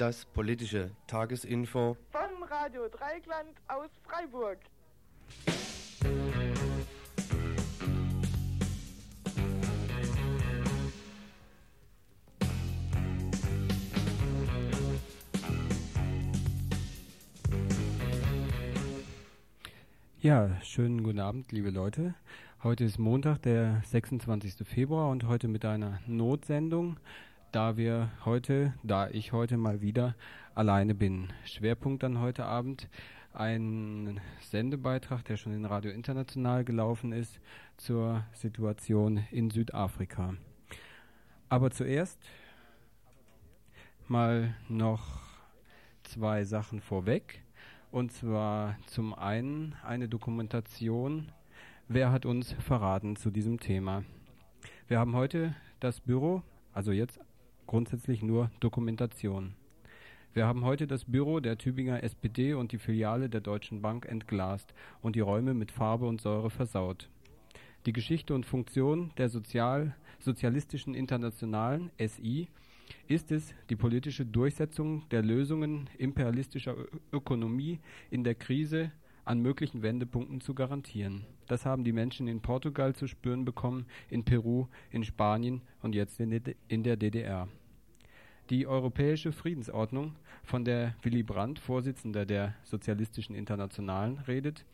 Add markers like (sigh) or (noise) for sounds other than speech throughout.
Das politische Tagesinfo von Radio Dreigland aus Freiburg. Ja, schönen guten Abend, liebe Leute. Heute ist Montag, der 26. Februar und heute mit einer Notsendung, da wir heute, da ich heute mal wieder alleine bin. Schwerpunkt dann heute Abend ein Sendebeitrag, der schon in Radio International gelaufen ist, zur Situation in Südafrika. Aber zuerst mal noch zwei Sachen vorweg. Und zwar zum einen eine Dokumentation, wer hat uns verraten zu diesem Thema. Wir haben heute das Büro, also jetzt grundsätzlich nur Dokumentation. Wir haben heute das Büro der Tübinger SPD und die Filiale der Deutschen Bank entglast und die Räume mit Farbe und Säure versaut. Die Geschichte und Funktion der Sozial Sozialistischen Internationalen SI ist es, die politische Durchsetzung der Lösungen imperialistischer Ökonomie in der Krise an möglichen Wendepunkten zu garantieren. Das haben die Menschen in Portugal zu spüren bekommen, in Peru, in Spanien und jetzt in der DDR. Die Europäische Friedensordnung, von der Willy Brandt, Vorsitzender der Sozialistischen Internationalen, redet,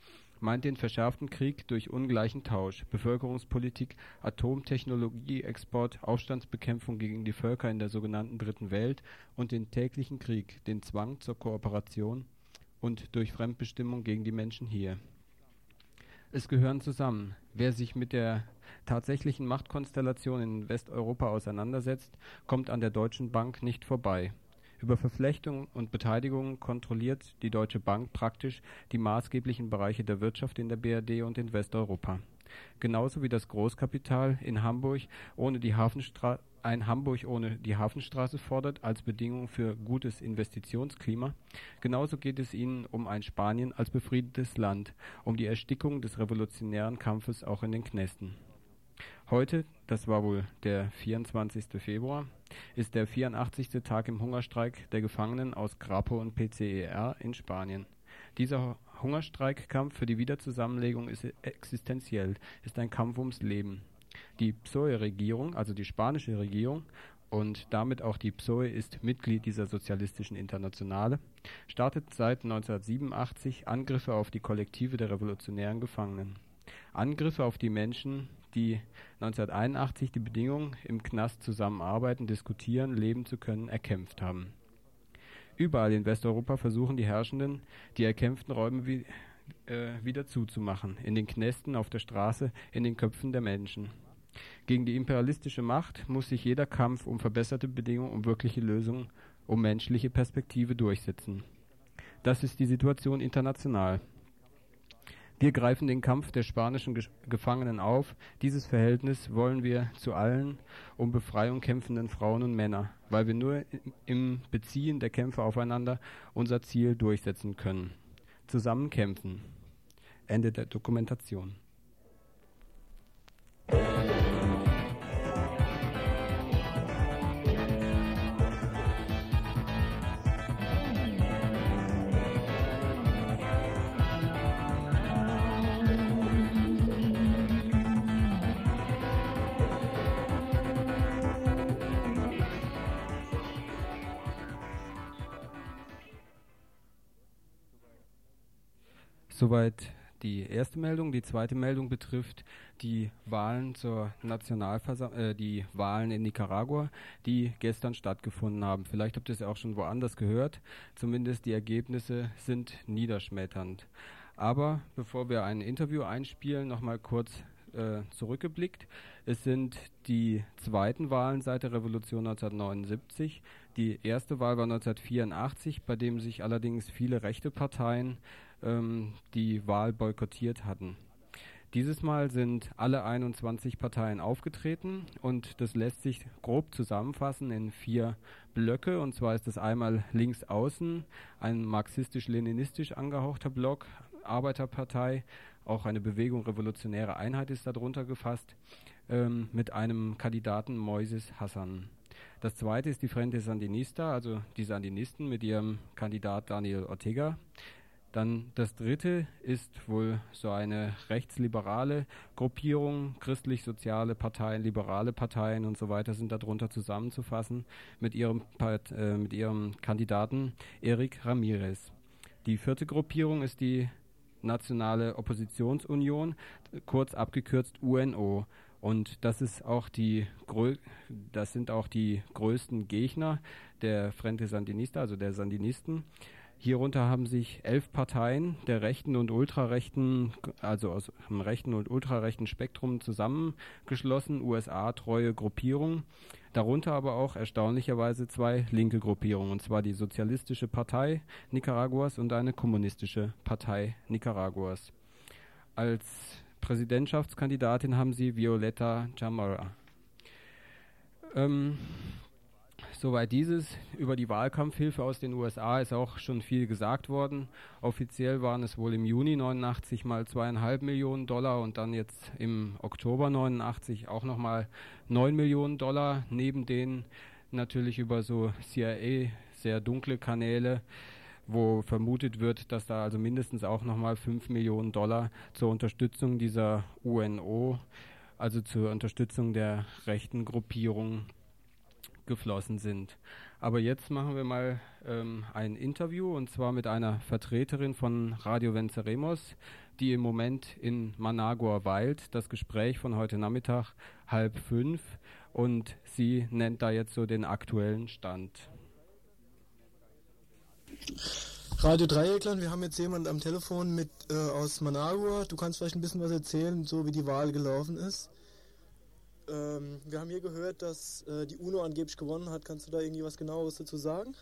meint den verschärften Krieg durch ungleichen Tausch, Bevölkerungspolitik, Atomtechnologieexport, Aufstandsbekämpfung gegen die Völker in der sogenannten Dritten Welt und den täglichen Krieg, den Zwang zur Kooperation und durch Fremdbestimmung gegen die Menschen hier. Es gehören zusammen. Wer sich mit der tatsächlichen Machtkonstellation in Westeuropa auseinandersetzt, kommt an der Deutschen Bank nicht vorbei über Verflechtung und Beteiligung kontrolliert die Deutsche Bank praktisch die maßgeblichen Bereiche der Wirtschaft in der BRD und in Westeuropa. Genauso wie das Großkapital in Hamburg ohne die Hafenstraße ein Hamburg ohne die Hafenstraße fordert als Bedingung für gutes Investitionsklima. Genauso geht es ihnen um ein Spanien als befriedetes Land, um die Erstickung des revolutionären Kampfes auch in den Knästen. Heute, das war wohl der 24. Februar, ist der 84. Tag im Hungerstreik der Gefangenen aus Grapo und PCER in Spanien. Dieser Hungerstreikkampf für die Wiederzusammenlegung ist existenziell, ist ein Kampf ums Leben. Die PSOE-Regierung, also die spanische Regierung, und damit auch die PSOE ist Mitglied dieser sozialistischen Internationale, startet seit 1987 Angriffe auf die Kollektive der revolutionären Gefangenen. Angriffe auf die Menschen, die 1981 die Bedingungen im Knast zusammenarbeiten, diskutieren, leben zu können, erkämpft haben. Überall in Westeuropa versuchen die Herrschenden, die erkämpften Räume wie, äh, wieder zuzumachen, in den Knästen, auf der Straße, in den Köpfen der Menschen. Gegen die imperialistische Macht muss sich jeder Kampf um verbesserte Bedingungen, um wirkliche Lösungen, um menschliche Perspektive durchsetzen. Das ist die Situation international. Wir greifen den Kampf der spanischen Gefangenen auf. Dieses Verhältnis wollen wir zu allen um Befreiung kämpfenden Frauen und Männern, weil wir nur im Beziehen der Kämpfe aufeinander unser Ziel durchsetzen können. Zusammen kämpfen. Ende der Dokumentation. Soweit die erste Meldung. Die zweite Meldung betrifft die Wahlen zur Nationalversammlung, äh, die Wahlen in Nicaragua, die gestern stattgefunden haben. Vielleicht habt ihr es auch schon woanders gehört. Zumindest die Ergebnisse sind niederschmetternd. Aber bevor wir ein Interview einspielen, nochmal kurz äh, zurückgeblickt. Es sind die zweiten Wahlen seit der Revolution 1979. Die erste Wahl war 1984, bei dem sich allerdings viele rechte Parteien ähm, die Wahl boykottiert hatten. Dieses Mal sind alle 21 Parteien aufgetreten und das lässt sich grob zusammenfassen in vier Blöcke. Und zwar ist das einmal links außen ein marxistisch-leninistisch angehauchter Block, Arbeiterpartei, auch eine Bewegung Revolutionäre Einheit ist darunter gefasst, ähm, mit einem Kandidaten Moises Hassan. Das zweite ist die Frente Sandinista, also die Sandinisten mit ihrem Kandidat Daniel Ortega. Dann das dritte ist wohl so eine rechtsliberale Gruppierung, christlich-soziale Parteien, liberale Parteien und so weiter sind darunter zusammenzufassen mit ihrem, äh, mit ihrem Kandidaten Eric Ramirez. Die vierte Gruppierung ist die Nationale Oppositionsunion, kurz abgekürzt UNO. Und das ist auch die das sind auch die größten Gegner der Frente Sandinista, also der Sandinisten. Hierunter haben sich elf Parteien der rechten und ultrarechten, also aus dem rechten und ultrarechten Spektrum zusammengeschlossen, USA-treue Gruppierungen. Darunter aber auch erstaunlicherweise zwei linke Gruppierungen, und zwar die Sozialistische Partei Nicaraguas und eine Kommunistische Partei Nicaraguas. Als Präsidentschaftskandidatin haben sie Violeta Chamorra. Ähm, Soweit dieses. Über die Wahlkampfhilfe aus den USA ist auch schon viel gesagt worden. Offiziell waren es wohl im Juni 89 mal zweieinhalb Millionen Dollar und dann jetzt im Oktober 89 auch nochmal neun Millionen Dollar. Neben denen natürlich über so CIA sehr dunkle Kanäle wo vermutet wird, dass da also mindestens auch nochmal 5 Millionen Dollar zur Unterstützung dieser UNO, also zur Unterstützung der rechten Gruppierung geflossen sind. Aber jetzt machen wir mal ähm, ein Interview und zwar mit einer Vertreterin von Radio Venceremos, die im Moment in Managua weilt. Das Gespräch von heute Nachmittag halb fünf und sie nennt da jetzt so den aktuellen Stand. Radio Dreieckland, wir haben jetzt jemanden am Telefon mit äh, aus Managua. Du kannst vielleicht ein bisschen was erzählen, so wie die Wahl gelaufen ist. Ähm, wir haben hier gehört, dass äh, die UNO angeblich gewonnen hat. Kannst du da irgendwie was genaueres dazu sagen?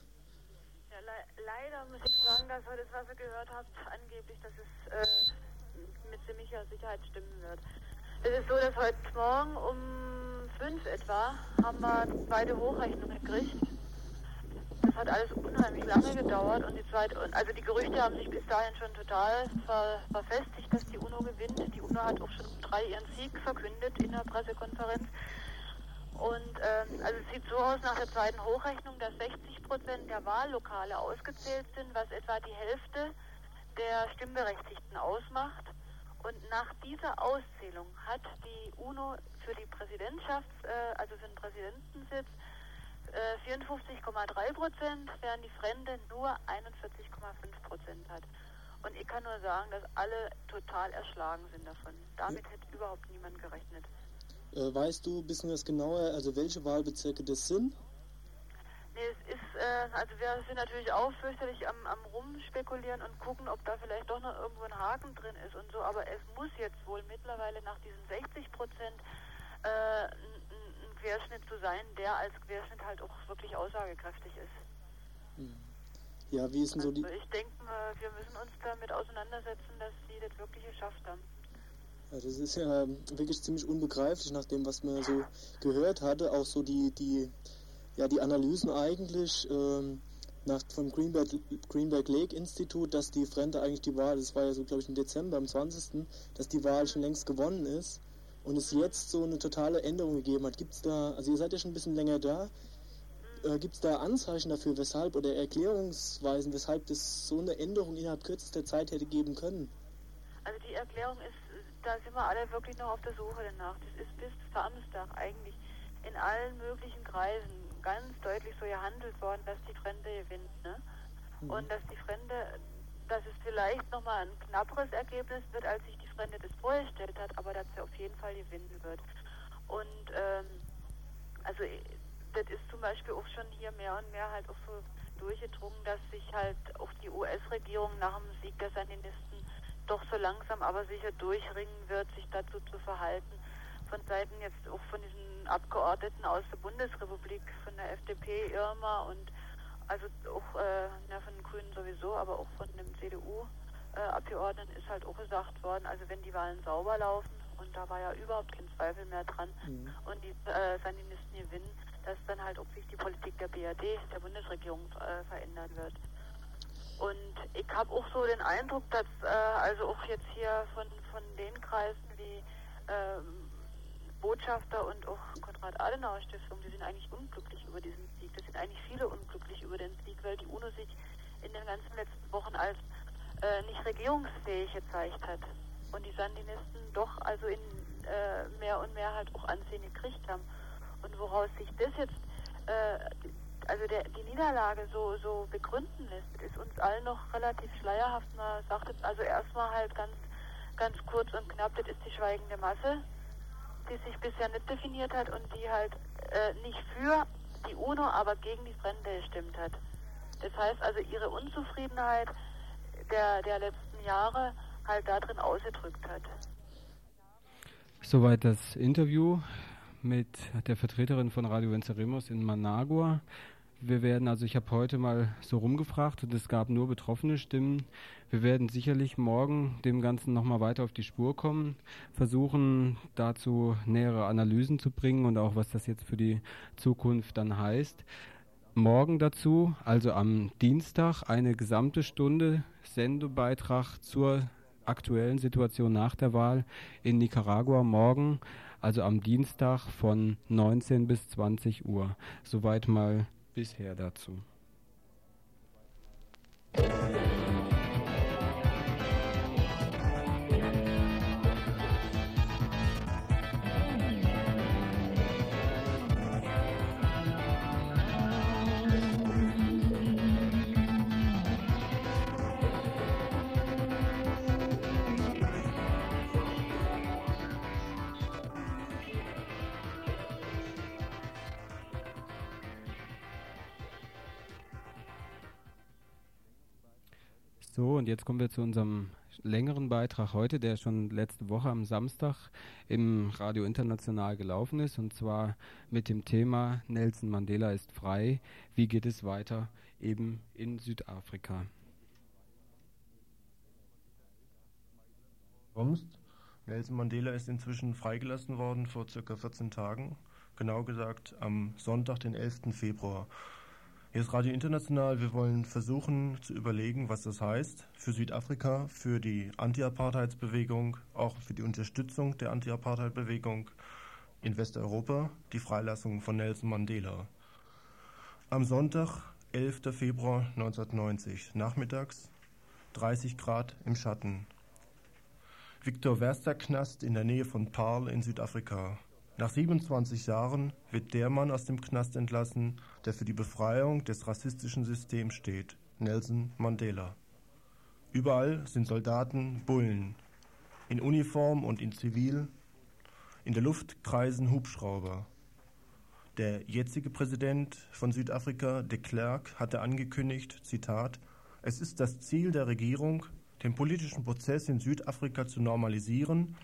Ja, le leider muss ich sagen, dass heute das, was ihr gehört habt, angeblich, dass es äh, mit ziemlicher Sicherheit stimmen wird. Es ist so, dass heute Morgen um fünf etwa haben wir eine zweite Hochrechnung gekriegt das hat alles unheimlich lange gedauert und die zweite, also die Gerüchte haben sich bis dahin schon total ver, verfestigt, dass die UNO gewinnt. Die UNO hat auch schon drei ihren Sieg verkündet in der Pressekonferenz. Und ähm, also es sieht so aus nach der zweiten Hochrechnung, dass 60 Prozent der Wahllokale ausgezählt sind, was etwa die Hälfte der Stimmberechtigten ausmacht. Und nach dieser Auszählung hat die UNO für die Präsidentschafts-, äh, also für den Präsidentensitz 54,3 äh, Prozent, während die Fremde nur 41,5 Prozent hat. Und ich kann nur sagen, dass alle total erschlagen sind davon. Damit hätte überhaupt niemand gerechnet. Äh, weißt du ein bisschen was genauer, also welche Wahlbezirke das sind? Nee, es ist, äh, also wir sind natürlich auch fürchterlich am, am rumspekulieren und gucken, ob da vielleicht doch noch irgendwo ein Haken drin ist und so, aber es muss jetzt wohl mittlerweile nach diesen 60 Prozent äh, Querschnitt zu sein, der als Querschnitt halt auch wirklich aussagekräftig ist. Ja, wie ist denn so die... Also ich denke, wir müssen uns damit auseinandersetzen, dass sie das wirklich geschafft haben. Ja, das ist ja wirklich ziemlich unbegreiflich, nach dem, was man so gehört hatte. Auch so die, die, ja, die Analysen eigentlich ähm, nach, vom Greenberg, Greenberg Lake Institut, dass die Frente eigentlich die Wahl, das war ja so, glaube ich, im Dezember, am 20., dass die Wahl schon längst gewonnen ist und es jetzt so eine totale Änderung gegeben hat. Gibt es da, also ihr seid ja schon ein bisschen länger da, äh, gibt es da Anzeichen dafür, weshalb oder Erklärungsweisen, weshalb das so eine Änderung innerhalb kürzester Zeit hätte geben können? Also die Erklärung ist, da sind wir alle wirklich noch auf der Suche danach. Das ist bis Samstag eigentlich in allen möglichen Kreisen ganz deutlich so gehandelt worden, dass die Fremde gewinnt. Ne? Mhm. Und dass die Fremde, dass es vielleicht nochmal ein knapperes Ergebnis wird, als sich die Fremde das vorgestellt hat, aber dass er auf jeden Fall gewinnen wird. Und ähm, also das ist zum Beispiel auch schon hier mehr und mehr halt auch so durchgedrungen, dass sich halt auch die US-Regierung nach dem Sieg der Sandinisten doch so langsam aber sicher durchringen wird, sich dazu zu verhalten. Von Seiten jetzt auch von diesen Abgeordneten aus der Bundesrepublik, von der FDP, Irma und also auch äh, ja, von den Grünen sowieso, aber auch von dem CDU äh, Abgeordneten ist halt auch gesagt worden, also wenn die Wahlen sauber laufen, und da war ja überhaupt kein Zweifel mehr dran, mhm. und die äh, Sandinisten gewinnen, dass dann halt auch sich die Politik der BRD, der Bundesregierung, äh, verändern wird. Und ich habe auch so den Eindruck, dass äh, also auch jetzt hier von, von den Kreisen wie äh, Botschafter und auch Konrad-Adenauer-Stiftung, die sind eigentlich unglücklich über diesen Sieg. Das sind eigentlich viele unglücklich über den Sieg, weil die UNO sich in den ganzen letzten Wochen als äh, nicht regierungsfähig gezeigt hat. Und die Sandinisten doch also in äh, mehr und mehr halt auch Ansehen gekriegt haben. Und woraus sich das jetzt, äh, also der, die Niederlage so, so begründen lässt, ist uns allen noch relativ schleierhaft. Man sagt jetzt also erstmal halt ganz, ganz kurz und knapp, das ist die schweigende Masse, die sich bisher nicht definiert hat und die halt äh, nicht für die UNO, aber gegen die Fremde gestimmt hat. Das heißt also, ihre Unzufriedenheit der, der letzten Jahre halt darin ausgedrückt hat. Soweit das Interview mit der Vertreterin von Radio Venceremos in Managua. Wir werden, also ich habe heute mal so rumgefragt und es gab nur betroffene Stimmen. Wir werden sicherlich morgen dem Ganzen nochmal weiter auf die Spur kommen, versuchen dazu nähere Analysen zu bringen und auch was das jetzt für die Zukunft dann heißt. Morgen dazu, also am Dienstag, eine gesamte Stunde Sendebeitrag zur aktuellen Situation nach der Wahl in Nicaragua morgen, also am Dienstag von 19 bis 20 Uhr. Soweit mal bisher dazu. So, und jetzt kommen wir zu unserem längeren Beitrag heute, der schon letzte Woche am Samstag im Radio International gelaufen ist, und zwar mit dem Thema Nelson Mandela ist frei. Wie geht es weiter eben in Südafrika? Kommst. Nelson Mandela ist inzwischen freigelassen worden vor circa 14 Tagen, genau gesagt am Sonntag, den 11. Februar. Hier ist Radio International. Wir wollen versuchen zu überlegen, was das heißt für Südafrika, für die Anti-Apartheidsbewegung, auch für die Unterstützung der Anti-Apartheid-Bewegung in Westeuropa, die Freilassung von Nelson Mandela. Am Sonntag, 11. Februar 1990, nachmittags, 30 Grad im Schatten. Victor Verster Knast in der Nähe von Paarl in Südafrika. Nach 27 Jahren wird der Mann aus dem Knast entlassen, der für die Befreiung des rassistischen Systems steht, Nelson Mandela. Überall sind Soldaten, Bullen, in Uniform und in Zivil. In der Luft kreisen Hubschrauber. Der jetzige Präsident von Südafrika, de Klerk, hatte angekündigt, Zitat, es ist das Ziel der Regierung, den politischen Prozess in Südafrika zu normalisieren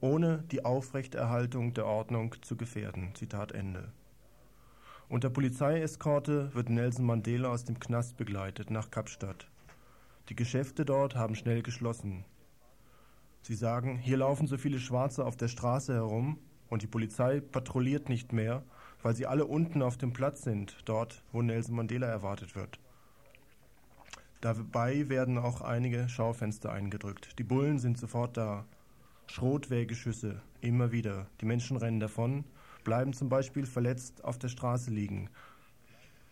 ohne die Aufrechterhaltung der Ordnung zu gefährden. Zitat Ende. Unter Polizeieskorte wird Nelson Mandela aus dem Knast begleitet nach Kapstadt. Die Geschäfte dort haben schnell geschlossen. Sie sagen, hier laufen so viele Schwarze auf der Straße herum und die Polizei patrouilliert nicht mehr, weil sie alle unten auf dem Platz sind, dort, wo Nelson Mandela erwartet wird. Dabei werden auch einige Schaufenster eingedrückt. Die Bullen sind sofort da. Schrotwehrgeschüsse, immer wieder. Die Menschen rennen davon, bleiben zum Beispiel verletzt auf der Straße liegen.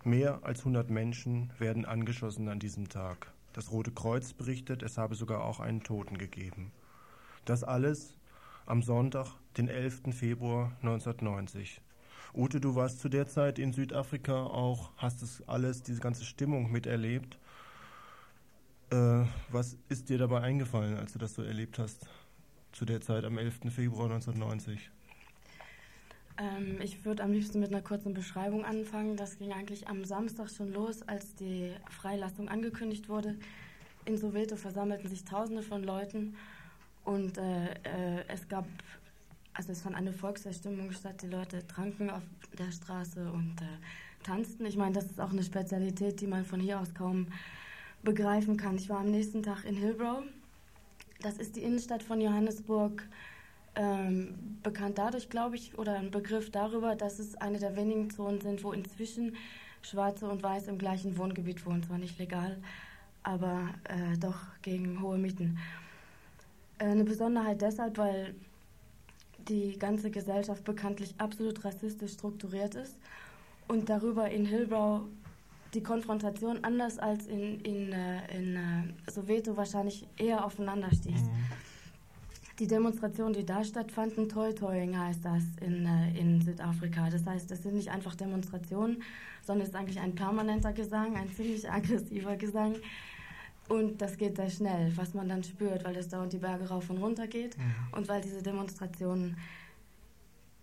Mehr als 100 Menschen werden angeschossen an diesem Tag. Das Rote Kreuz berichtet, es habe sogar auch einen Toten gegeben. Das alles am Sonntag, den 11. Februar 1990. Ute, du warst zu der Zeit in Südafrika auch, hast das alles, diese ganze Stimmung miterlebt. Äh, was ist dir dabei eingefallen, als du das so erlebt hast? Zu der Zeit am 11. Februar 1990? Ähm, ich würde am liebsten mit einer kurzen Beschreibung anfangen. Das ging eigentlich am Samstag schon los, als die Freilassung angekündigt wurde. In Soweto versammelten sich Tausende von Leuten und äh, äh, es gab, also es fand eine Volkserstimmung statt. Die Leute tranken auf der Straße und äh, tanzten. Ich meine, das ist auch eine Spezialität, die man von hier aus kaum begreifen kann. Ich war am nächsten Tag in Hillbrow das ist die Innenstadt von Johannesburg. Ähm, bekannt dadurch, glaube ich, oder ein Begriff darüber, dass es eine der wenigen Zonen sind, wo inzwischen Schwarze und Weiß im gleichen Wohngebiet wohnen. Zwar nicht legal, aber äh, doch gegen hohe Mieten. Äh, eine Besonderheit deshalb, weil die ganze Gesellschaft bekanntlich absolut rassistisch strukturiert ist und darüber in Hillbrow die Konfrontation anders als in, in, äh, in äh, Soweto wahrscheinlich eher aufeinander stieß. Mhm. Die Demonstrationen, die da stattfanden, Toi Toying heißt das in, äh, in Südafrika. Das heißt, das sind nicht einfach Demonstrationen, sondern es ist eigentlich ein permanenter Gesang, ein ziemlich (laughs) aggressiver Gesang. Und das geht sehr schnell, was man dann spürt, weil es dauernd die Berge rauf und runter geht mhm. und weil diese Demonstrationen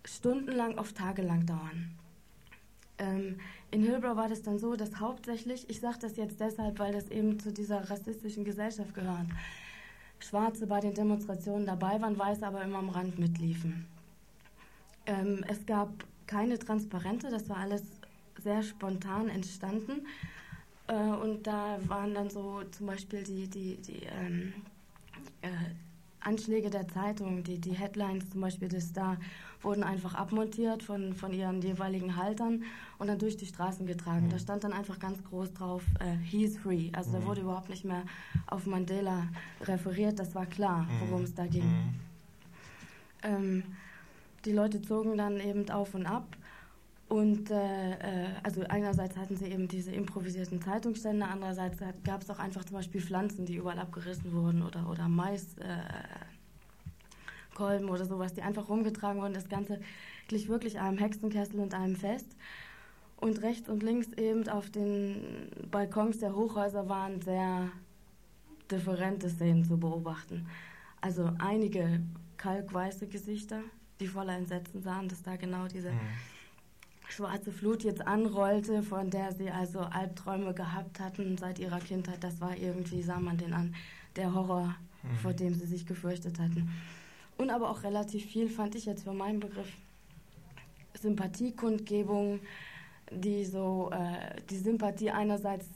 stundenlang, oft tagelang dauern. Ähm, in Hillbrow war das dann so, dass hauptsächlich, ich sage das jetzt deshalb, weil das eben zu dieser rassistischen Gesellschaft gehört, Schwarze bei den Demonstrationen dabei waren, Weiße aber immer am Rand mitliefen. Ähm, es gab keine Transparente, das war alles sehr spontan entstanden. Äh, und da waren dann so zum Beispiel die, die, die ähm, äh, Anschläge der Zeitung, die, die Headlines zum Beispiel des Star, wurden einfach abmontiert von, von ihren jeweiligen Haltern und dann durch die Straßen getragen. Mhm. Da stand dann einfach ganz groß drauf, äh, he's free. Also mhm. da wurde überhaupt nicht mehr auf Mandela referiert, das war klar, mhm. worum es da ging. Mhm. Ähm, die Leute zogen dann eben auf und ab. Und äh, äh, also einerseits hatten sie eben diese improvisierten Zeitungsstände, andererseits gab es auch einfach zum Beispiel Pflanzen, die überall abgerissen wurden oder, oder Mais, äh, Kolben oder sowas, die einfach rumgetragen wurden. Das Ganze glich wirklich einem Hexenkessel und einem Fest. Und rechts und links eben auf den Balkons der Hochhäuser waren sehr differente Szenen zu beobachten. Also einige kalkweiße Gesichter, die voller Entsetzen sahen, dass da genau diese mhm. schwarze Flut jetzt anrollte, von der sie also Albträume gehabt hatten seit ihrer Kindheit. Das war irgendwie, sah man den an, der Horror, mhm. vor dem sie sich gefürchtet hatten. Und aber auch relativ viel fand ich jetzt für meinen Begriff Sympathiekundgebung, die so äh, die Sympathie einerseits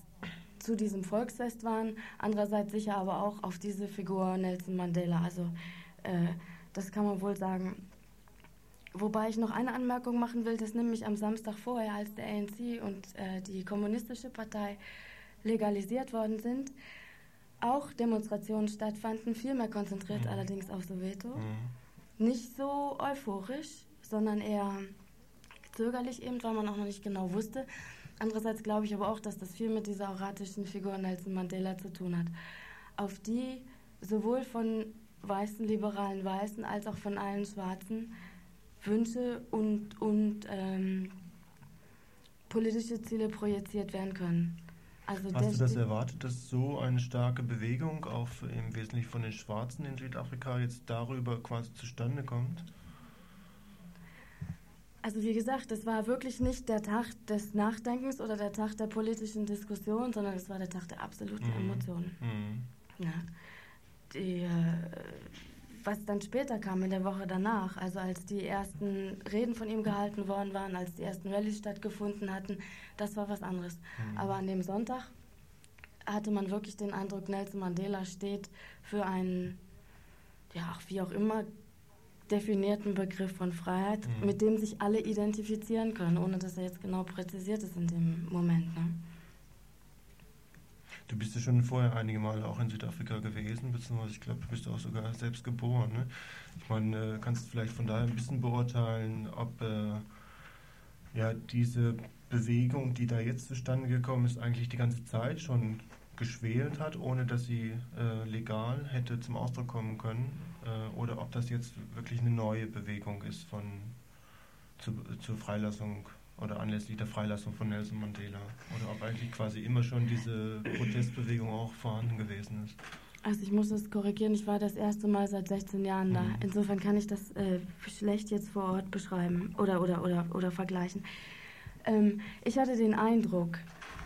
zu diesem Volksfest waren, andererseits sicher aber auch auf diese Figur Nelson Mandela. Also äh, das kann man wohl sagen. Wobei ich noch eine Anmerkung machen will, dass nämlich am Samstag vorher, als der ANC und äh, die Kommunistische Partei legalisiert worden sind, auch Demonstrationen stattfanden, viel mehr konzentriert mhm. allerdings auf Soweto. Mhm. Nicht so euphorisch, sondern eher zögerlich eben, weil man auch noch nicht genau wusste. Andererseits glaube ich aber auch, dass das viel mit dieser erratischen Figur Nelson Mandela zu tun hat, auf die sowohl von weißen liberalen Weißen als auch von allen Schwarzen Wünsche und, und ähm, politische Ziele projiziert werden können. Also Hast du das erwartet, dass so eine starke Bewegung auch im Wesentlichen von den Schwarzen in Südafrika jetzt darüber quasi zustande kommt? Also wie gesagt, es war wirklich nicht der Tag des Nachdenkens oder der Tag der politischen Diskussion, sondern es war der Tag der absoluten mhm. Emotionen. Mhm. Ja. Die, äh, was dann später kam in der Woche danach, also als die ersten Reden von ihm gehalten worden waren, als die ersten Rallyes stattgefunden hatten, das war was anderes. Mhm. Aber an dem Sonntag hatte man wirklich den Eindruck, Nelson Mandela steht für einen, ja, wie auch immer definierten Begriff von Freiheit, mhm. mit dem sich alle identifizieren können, ohne dass er jetzt genau präzisiert ist in dem Moment. Ne? Du bist ja schon vorher einige Male auch in Südafrika gewesen, beziehungsweise ich glaube, du bist auch sogar selbst geboren. Ne? Ich meine, äh, kannst vielleicht von daher ein bisschen beurteilen, ob äh, ja, diese Bewegung, die da jetzt zustande gekommen ist, eigentlich die ganze Zeit schon geschwelt hat, ohne dass sie äh, legal hätte zum Ausdruck kommen können, äh, oder ob das jetzt wirklich eine neue Bewegung ist von zu, zur Freilassung oder anlässlich der Freilassung von Nelson Mandela oder ob eigentlich quasi immer schon diese Protestbewegung auch vorhanden gewesen ist. Also ich muss das korrigieren, ich war das erste Mal seit 16 Jahren da. Mhm. Insofern kann ich das äh, schlecht jetzt vor Ort beschreiben oder, oder, oder, oder vergleichen. Ähm, ich hatte den Eindruck,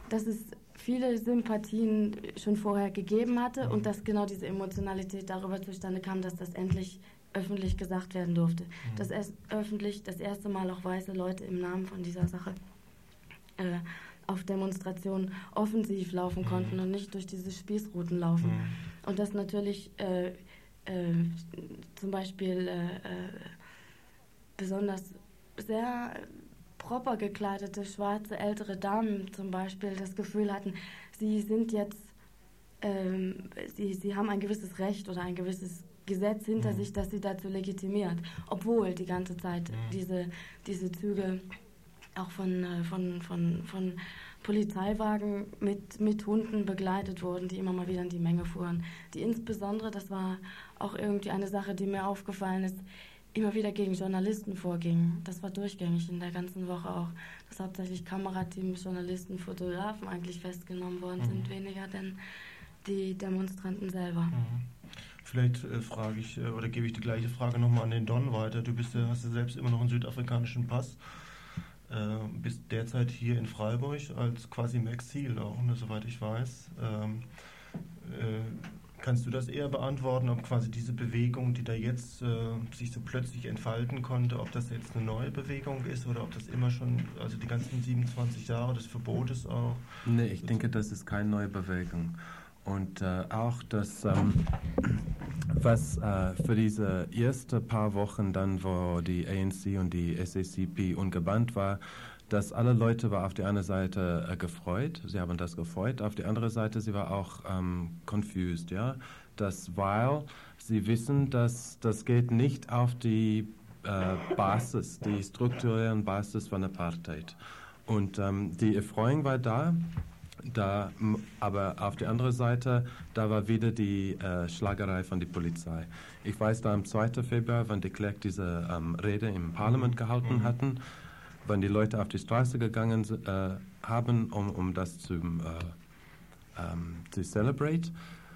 dass es viele Sympathien schon vorher gegeben hatte mhm. und dass genau diese Emotionalität darüber zustande kam, dass das endlich öffentlich gesagt werden durfte. Mhm. Dass erst öffentlich das erste Mal auch weiße Leute im Namen von dieser Sache äh, auf Demonstrationen offensiv laufen mhm. konnten und nicht durch diese Spießrouten laufen. Mhm. Und dass natürlich äh, äh, zum Beispiel äh, äh, besonders sehr proper gekleidete schwarze ältere Damen zum Beispiel das Gefühl hatten, sie sind jetzt, ähm, sie, sie haben ein gewisses Recht oder ein gewisses Gesetz hinter mhm. sich, das sie dazu legitimiert, obwohl die ganze Zeit mhm. diese, diese Züge auch von, äh, von, von, von Polizeiwagen mit, mit Hunden begleitet wurden, die immer mal wieder in die Menge fuhren. Die insbesondere, das war auch irgendwie eine Sache, die mir aufgefallen ist, immer wieder gegen Journalisten vorgingen. Das war durchgängig in der ganzen Woche auch, dass hauptsächlich Kamerateams, Journalisten, Fotografen eigentlich festgenommen worden mhm. sind, weniger denn die Demonstranten selber. Mhm. Vielleicht äh, frage ich äh, oder gebe ich die gleiche Frage nochmal an den Don weiter. Du bist, hast ja selbst immer noch einen südafrikanischen Pass. Äh, bist derzeit hier in Freiburg als quasi Max Seal auch, ne, soweit ich weiß. Ähm, äh, kannst du das eher beantworten, ob quasi diese Bewegung, die da jetzt äh, sich so plötzlich entfalten konnte, ob das jetzt eine neue Bewegung ist oder ob das immer schon, also die ganzen 27 Jahre des Verbotes auch? Nee, ich denke, das ist keine neue Bewegung. Und äh, auch das, ähm, was äh, für diese ersten paar Wochen dann, wo die ANC und die SACP ungebannt war, dass alle Leute war auf der einen Seite äh, gefreut, sie haben das gefreut, auf der anderen Seite sie war auch ähm, confused, ja, das, weil sie wissen, dass das geht nicht auf die äh, Basis, die strukturellen Basis von Apartheid. Und ähm, die Erfreuung war da, da, aber auf der anderen Seite, da war wieder die äh, Schlagerei von der Polizei. Ich weiß, da am 2. Februar, wenn de Klerk diese ähm, Rede im Parlament gehalten mhm. hatten, wenn die Leute auf die Straße gegangen äh, haben, um, um das zu, äh, ähm, zu celebrate.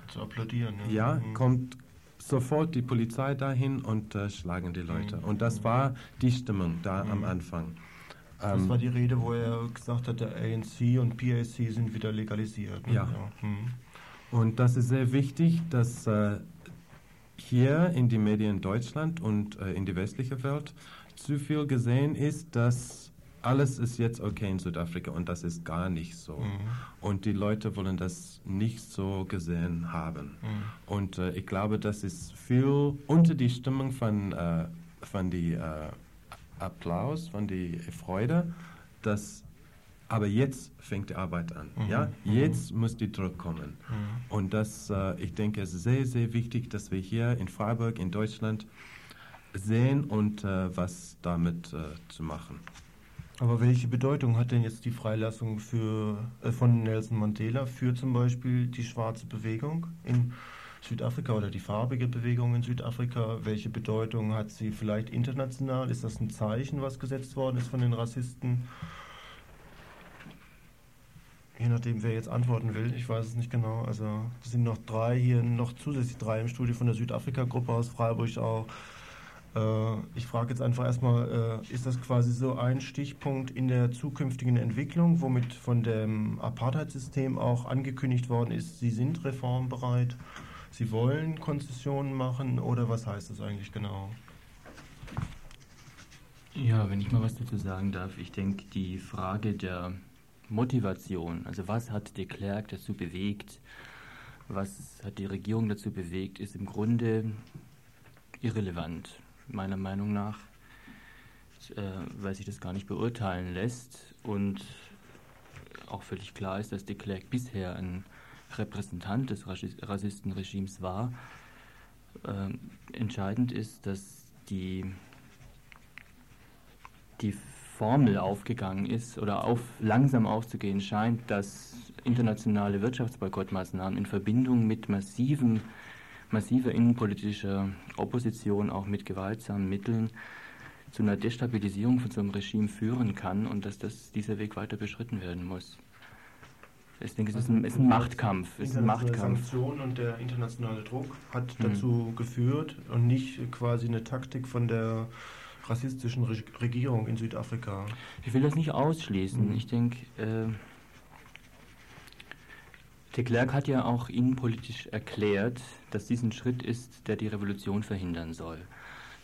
Zu applaudieren. Ja, ja mhm. kommt sofort die Polizei dahin und äh, schlagen die Leute. Mhm. Und das war die Stimmung da am mhm. Anfang. Das ähm, war die Rede, wo er gesagt hat, der ANC und PAC sind wieder legalisiert. Ne? Ja. ja. Hm. Und das ist sehr wichtig, dass äh, hier in die Medien in Deutschland und äh, in die westliche Welt zu viel gesehen ist, dass alles ist jetzt okay in Südafrika und das ist gar nicht so. Mhm. Und die Leute wollen das nicht so gesehen haben. Mhm. Und äh, ich glaube, das ist viel unter die Stimmung von, äh, von die äh, Applaus, von die Freude, dass aber jetzt fängt die Arbeit an. Mhm. Ja? Mhm. Jetzt mhm. muss die Druck kommen. Mhm. Und das, äh, ich denke, es ist sehr, sehr wichtig, dass wir hier in Freiburg, in Deutschland, sehen und äh, was damit äh, zu machen. Aber welche Bedeutung hat denn jetzt die Freilassung für, äh, von Nelson Mandela für zum Beispiel die schwarze Bewegung in Südafrika oder die farbige Bewegung in Südafrika? Welche Bedeutung hat sie vielleicht international? Ist das ein Zeichen, was gesetzt worden ist von den Rassisten? Je nachdem, wer jetzt antworten will, ich weiß es nicht genau. Also es sind noch drei hier, noch zusätzlich drei im Studio von der Südafrika-Gruppe aus Freiburg auch. Äh, ich frage jetzt einfach erstmal, äh, ist das quasi so ein Stichpunkt in der zukünftigen Entwicklung, womit von dem Apartheid-System auch angekündigt worden ist, Sie sind reformbereit? Sie wollen Konzessionen machen oder was heißt das eigentlich genau? Ja, wenn ich mal was dazu sagen darf, ich denke, die Frage der Motivation, also was hat de Klerk dazu bewegt, was hat die Regierung dazu bewegt, ist im Grunde irrelevant, meiner Meinung nach, äh, weil sich das gar nicht beurteilen lässt und auch völlig klar ist, dass de Klerk bisher ein Repräsentant des Rassistenregimes war. Ähm, entscheidend ist, dass die, die Formel aufgegangen ist oder auf, langsam aufzugehen scheint, dass internationale Wirtschaftsboykottmaßnahmen in Verbindung mit massiven, massiver innenpolitischer Opposition, auch mit gewaltsamen Mitteln, zu einer Destabilisierung von so einem Regime führen kann und dass das, dieser Weg weiter beschritten werden muss. Ich denke, es ist ein, ist ein Machtkampf. Es ist ein Machtkampf. Sanktionen und der internationale Druck hat hm. dazu geführt und nicht quasi eine Taktik von der rassistischen Re Regierung in Südafrika. Ich will das nicht ausschließen. Mhm. Ich denke, äh, de Klerk hat ja auch innenpolitisch erklärt, dass dies ein Schritt ist, der die Revolution verhindern soll.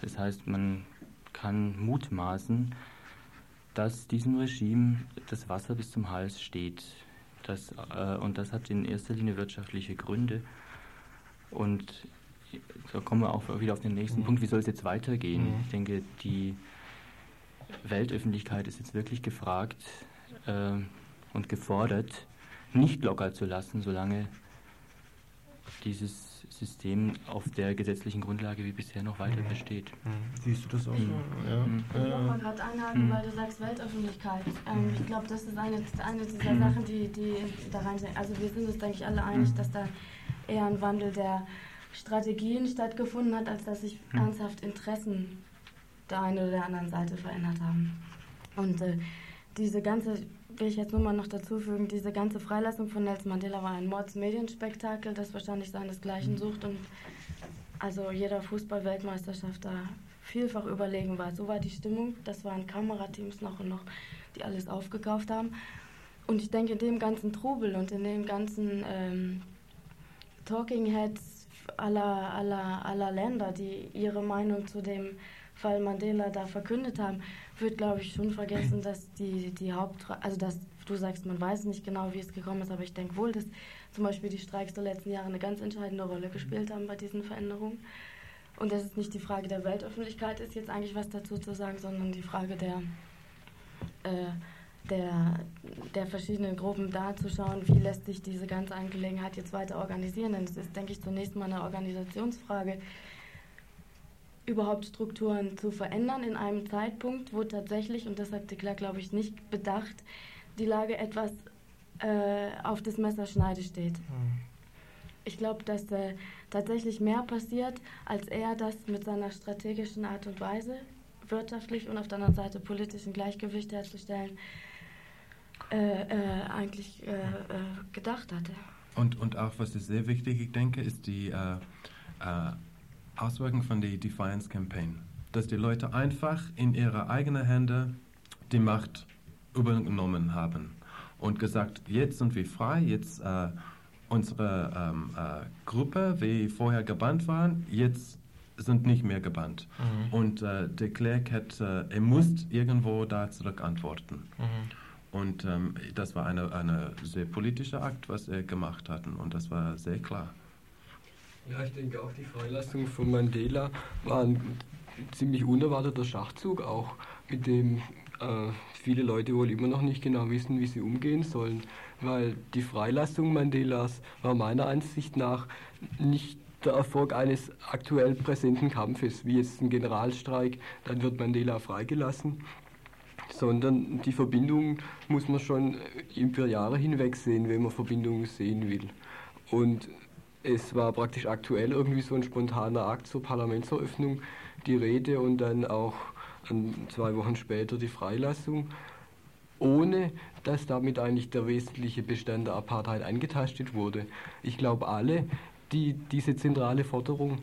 Das heißt, man kann mutmaßen, dass diesem Regime das Wasser bis zum Hals steht. Das, äh, und das hat in erster Linie wirtschaftliche Gründe. Und da kommen wir auch wieder auf den nächsten mhm. Punkt, wie soll es jetzt weitergehen? Mhm. Ich denke, die Weltöffentlichkeit ist jetzt wirklich gefragt äh, und gefordert, nicht locker zu lassen, solange dieses System auf der gesetzlichen Grundlage wie bisher noch weiter mhm. besteht. Mhm. Siehst du das auch so? Mhm. Ja. Mhm. Ich will mal gerade anhaken, weil du sagst Weltöffentlichkeit. Ähm, ich glaube, das ist eine, eine dieser Sachen, die, die da rein sind. Also wir sind uns, denke ich, alle einig, dass da eher ein Wandel der Strategien stattgefunden hat, als dass sich ernsthaft Interessen der einen oder der anderen Seite verändert haben. Und äh, diese ganze, will ich jetzt nur mal noch dazu fügen, diese ganze Freilassung von Nelson Mandela war ein Mordsmedienspektakel, das wahrscheinlich seinesgleichen sucht und also jeder Fußball-Weltmeisterschaft da vielfach überlegen war. So war die Stimmung, das waren Kamerateams noch und noch, die alles aufgekauft haben. Und ich denke, in dem ganzen Trubel und in den ganzen ähm, Talking Heads aller, aller, aller Länder, die ihre Meinung zu dem Fall Mandela da verkündet haben, wird, glaube ich, schon vergessen, dass die, die Haupt... Also, dass du sagst, man weiß nicht genau, wie es gekommen ist, aber ich denke wohl, dass zum Beispiel die Streiks der letzten Jahre eine ganz entscheidende Rolle gespielt haben bei diesen Veränderungen. Und dass es nicht die Frage der Weltöffentlichkeit ist, jetzt eigentlich was dazu zu sagen, sondern die Frage der, äh, der, der verschiedenen Gruppen da zu schauen, wie lässt sich diese ganze Angelegenheit jetzt weiter organisieren. Denn es ist, denke ich, zunächst mal eine Organisationsfrage überhaupt Strukturen zu verändern in einem Zeitpunkt, wo tatsächlich, und das hat de Klerk, glaube ich, nicht bedacht, die Lage etwas äh, auf das Messerschneide steht. Mhm. Ich glaube, dass äh, tatsächlich mehr passiert, als er das mit seiner strategischen Art und Weise, wirtschaftlich und auf der anderen Seite politisch ein Gleichgewicht herzustellen, äh, äh eigentlich äh, äh, gedacht hatte. Und, und auch, was ist sehr wichtig, ich denke, ist die Auswirkung von der Defiance Campaign. Dass die Leute einfach in ihre eigenen Hände die Macht übernommen haben und gesagt, jetzt sind wir frei, jetzt äh, unsere ähm, äh, Gruppe, wie vorher gebannt waren, jetzt sind nicht mehr gebannt. Mhm. Und äh, de Klerk hat, äh, er muss irgendwo da zurück antworten. Mhm. Und ähm, das war ein eine sehr politischer Akt, was er gemacht hat. Und das war sehr klar. Ja, ich denke auch, die Freilassung von Mandela war ein ziemlich unerwarteter Schachzug, auch mit dem äh, viele Leute wohl immer noch nicht genau wissen, wie sie umgehen sollen. Weil die Freilassung Mandelas war meiner Ansicht nach nicht der Erfolg eines aktuell präsenten Kampfes, wie jetzt ein Generalstreik, dann wird Mandela freigelassen, sondern die Verbindung muss man schon über Jahre hinweg sehen, wenn man Verbindungen sehen will. Und es war praktisch aktuell irgendwie so ein spontaner Akt zur Parlamentseröffnung, die Rede und dann auch zwei Wochen später die Freilassung, ohne dass damit eigentlich der wesentliche Bestand der Apartheid angetastet wurde. Ich glaube, alle, die diese zentrale Forderung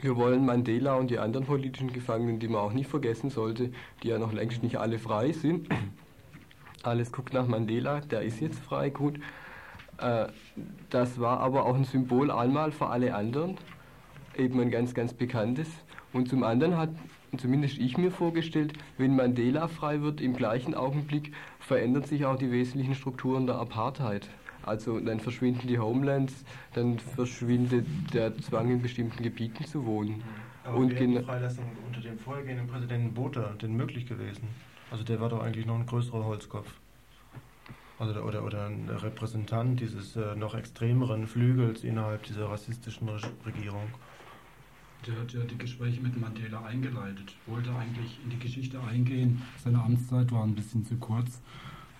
wir wollen Mandela und die anderen politischen Gefangenen, die man auch nicht vergessen sollte, die ja noch längst nicht alle frei sind. Alles guckt nach Mandela, der ist jetzt frei, gut. Äh, das war aber auch ein Symbol einmal für alle anderen, eben ein ganz, ganz bekanntes. Und zum anderen hat zumindest ich mir vorgestellt, wenn Mandela frei wird, im gleichen Augenblick verändern sich auch die wesentlichen Strukturen der Apartheid. Also dann verschwinden die Homelands, dann verschwindet der Zwang in bestimmten Gebieten zu wohnen. Aber und wäre die Freilassung unter dem vorhergehenden Präsidenten Botha denn möglich gewesen? Also der war doch eigentlich noch ein größerer Holzkopf. Also oder, oder ein Repräsentant dieses äh, noch extremeren Flügels innerhalb dieser rassistischen Regierung. Der hat ja die Gespräche mit Mandela eingeleitet, wollte eigentlich in die Geschichte eingehen. Seine Amtszeit war ein bisschen zu kurz.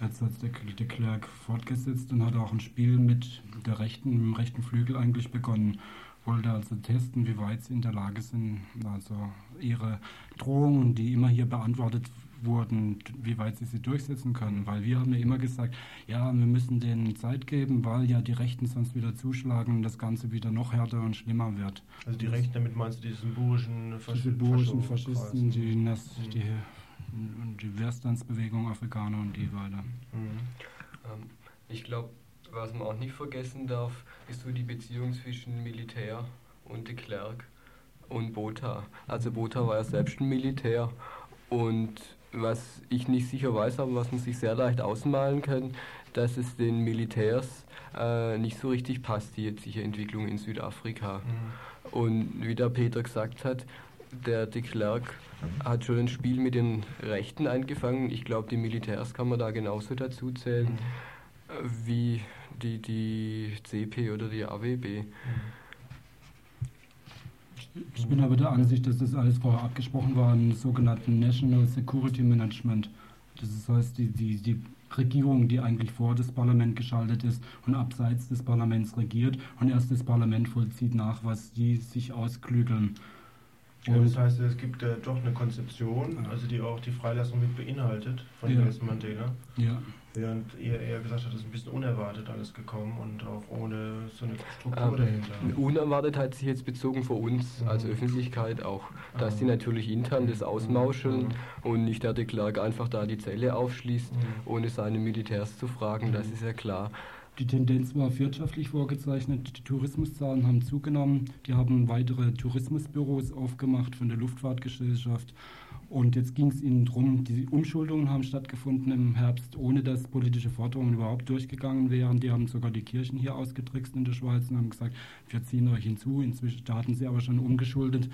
Jetzt hat der, der Klerk fortgesetzt und hat auch ein Spiel mit der rechten, dem rechten Flügel eigentlich begonnen. Wollte also testen, wie weit sie in der Lage sind, also ihre Drohungen, die immer hier beantwortet wurden, wie weit sie sie durchsetzen können. Weil wir haben ja immer gesagt, ja, wir müssen denen Zeit geben, weil ja die Rechten sonst wieder zuschlagen und das Ganze wieder noch härter und schlimmer wird. Also die Rechten, damit meinst du diesen burischen Faschisten? Diese burischen Faschisten, die, mhm. die, die Widerstandsbewegung Afrikaner und die weiter. Mhm. Ähm, ich glaube, was man auch nicht vergessen darf, ist so die Beziehung zwischen Militär und de Klerk und Botha. Also Botha war ja selbst ein Militär und was ich nicht sicher weiß, aber was man sich sehr leicht ausmalen kann, dass es den Militärs äh, nicht so richtig passt, die jetzige Entwicklung in Südafrika. Mhm. Und wie der Peter gesagt hat, der de Klerk hat schon ein Spiel mit den Rechten angefangen. Ich glaube, die Militärs kann man da genauso dazu zählen mhm. wie die, die CP oder die AWB. Mhm. Ich bin aber der Ansicht, dass das alles vorher abgesprochen war im sogenannten National Security Management. Das heißt, die, die, die Regierung, die eigentlich vor das Parlament geschaltet ist und abseits des Parlaments regiert und erst das Parlament vollzieht nach, was die sich ausklügeln. Ja, das heißt, es gibt äh, doch eine Konzeption, also die auch die Freilassung mit beinhaltet von Ja. Nelson Mandela. Ja. Während er eher gesagt hat, das ist ein bisschen unerwartet alles gekommen und auch ohne so eine Struktur Ähm, dahinter. unerwartet hat sich jetzt bezogen für uns als Öffentlichkeit auch, dass die natürlich intern das ausmauscheln und nicht der de Klerk einfach da die Zelle aufschließt, ohne seine Militärs zu fragen, das ist ja klar. Die Tendenz war wirtschaftlich vorgezeichnet. Die Tourismuszahlen haben zugenommen. Die haben weitere Tourismusbüros aufgemacht von der Luftfahrtgesellschaft. Und jetzt ging es ihnen darum, die Umschuldungen haben stattgefunden im Herbst, ohne dass politische Forderungen überhaupt durchgegangen wären. Die haben sogar die Kirchen hier ausgetrickst in der Schweiz und haben gesagt, wir ziehen euch hinzu. Inzwischen da hatten sie aber schon umgeschuldet.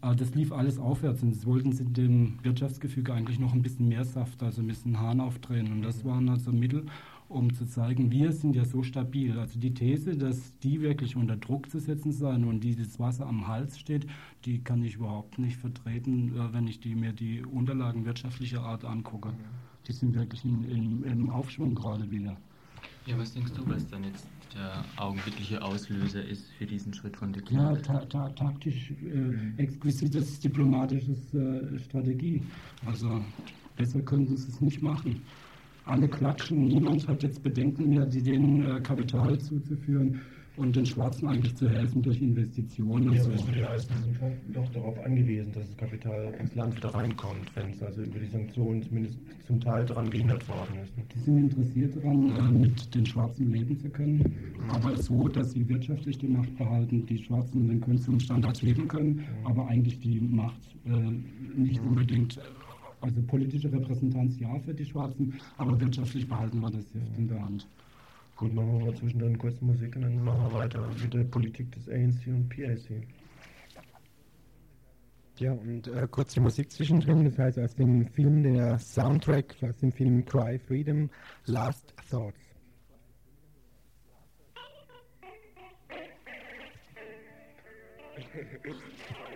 Aber das lief alles aufwärts und das wollten sie dem Wirtschaftsgefüge eigentlich noch ein bisschen mehr Saft, also ein bisschen Hahn aufdrehen. Und das waren also Mittel, um zu zeigen, wir sind ja so stabil. Also die These, dass die wirklich unter Druck zu setzen seien und dieses Wasser am Hals steht, die kann ich überhaupt nicht vertreten, äh, wenn ich die, mir die Unterlagen wirtschaftlicher Art angucke. Die sind wirklich in, in, im Aufschwung gerade wieder. Ja, was denkst du, was dann jetzt der augenblickliche Auslöser ist für diesen Schritt von de Ja, Klerk? ta ta taktisch, äh, exquisites diplomatisches äh, Strategie. Also besser können sie es nicht machen. Alle klatschen, niemand hat jetzt Bedenken mehr, die denen äh, Kapital zuzuführen und den Schwarzen eigentlich zu helfen durch Investitionen. Ja, und aber so. es wird ja heißen, wir sind schon doch darauf angewiesen, dass das Kapital ins Land wieder reinkommt, wenn es also über die Sanktionen zumindest zum Teil daran gehindert worden ist. Die sind interessiert daran, äh, mit den Schwarzen leben zu können, aber so, dass sie wirtschaftlich die Macht behalten, die Schwarzen den Konsumstandard leben können, aber eigentlich die Macht äh, nicht unbedingt, äh, also politische Repräsentanz ja für die Schwarzen, aber wirtschaftlich behalten wir das Heft in der Hand. Gut, machen wir mal zwischendrin kurz Musik und dann machen wir weiter mit der Politik des ANC und PAC. Ja, und äh, kurz die Musik zwischendrin, das heißt aus dem Film, der Soundtrack aus dem Film Cry Freedom, Last Thoughts. (laughs)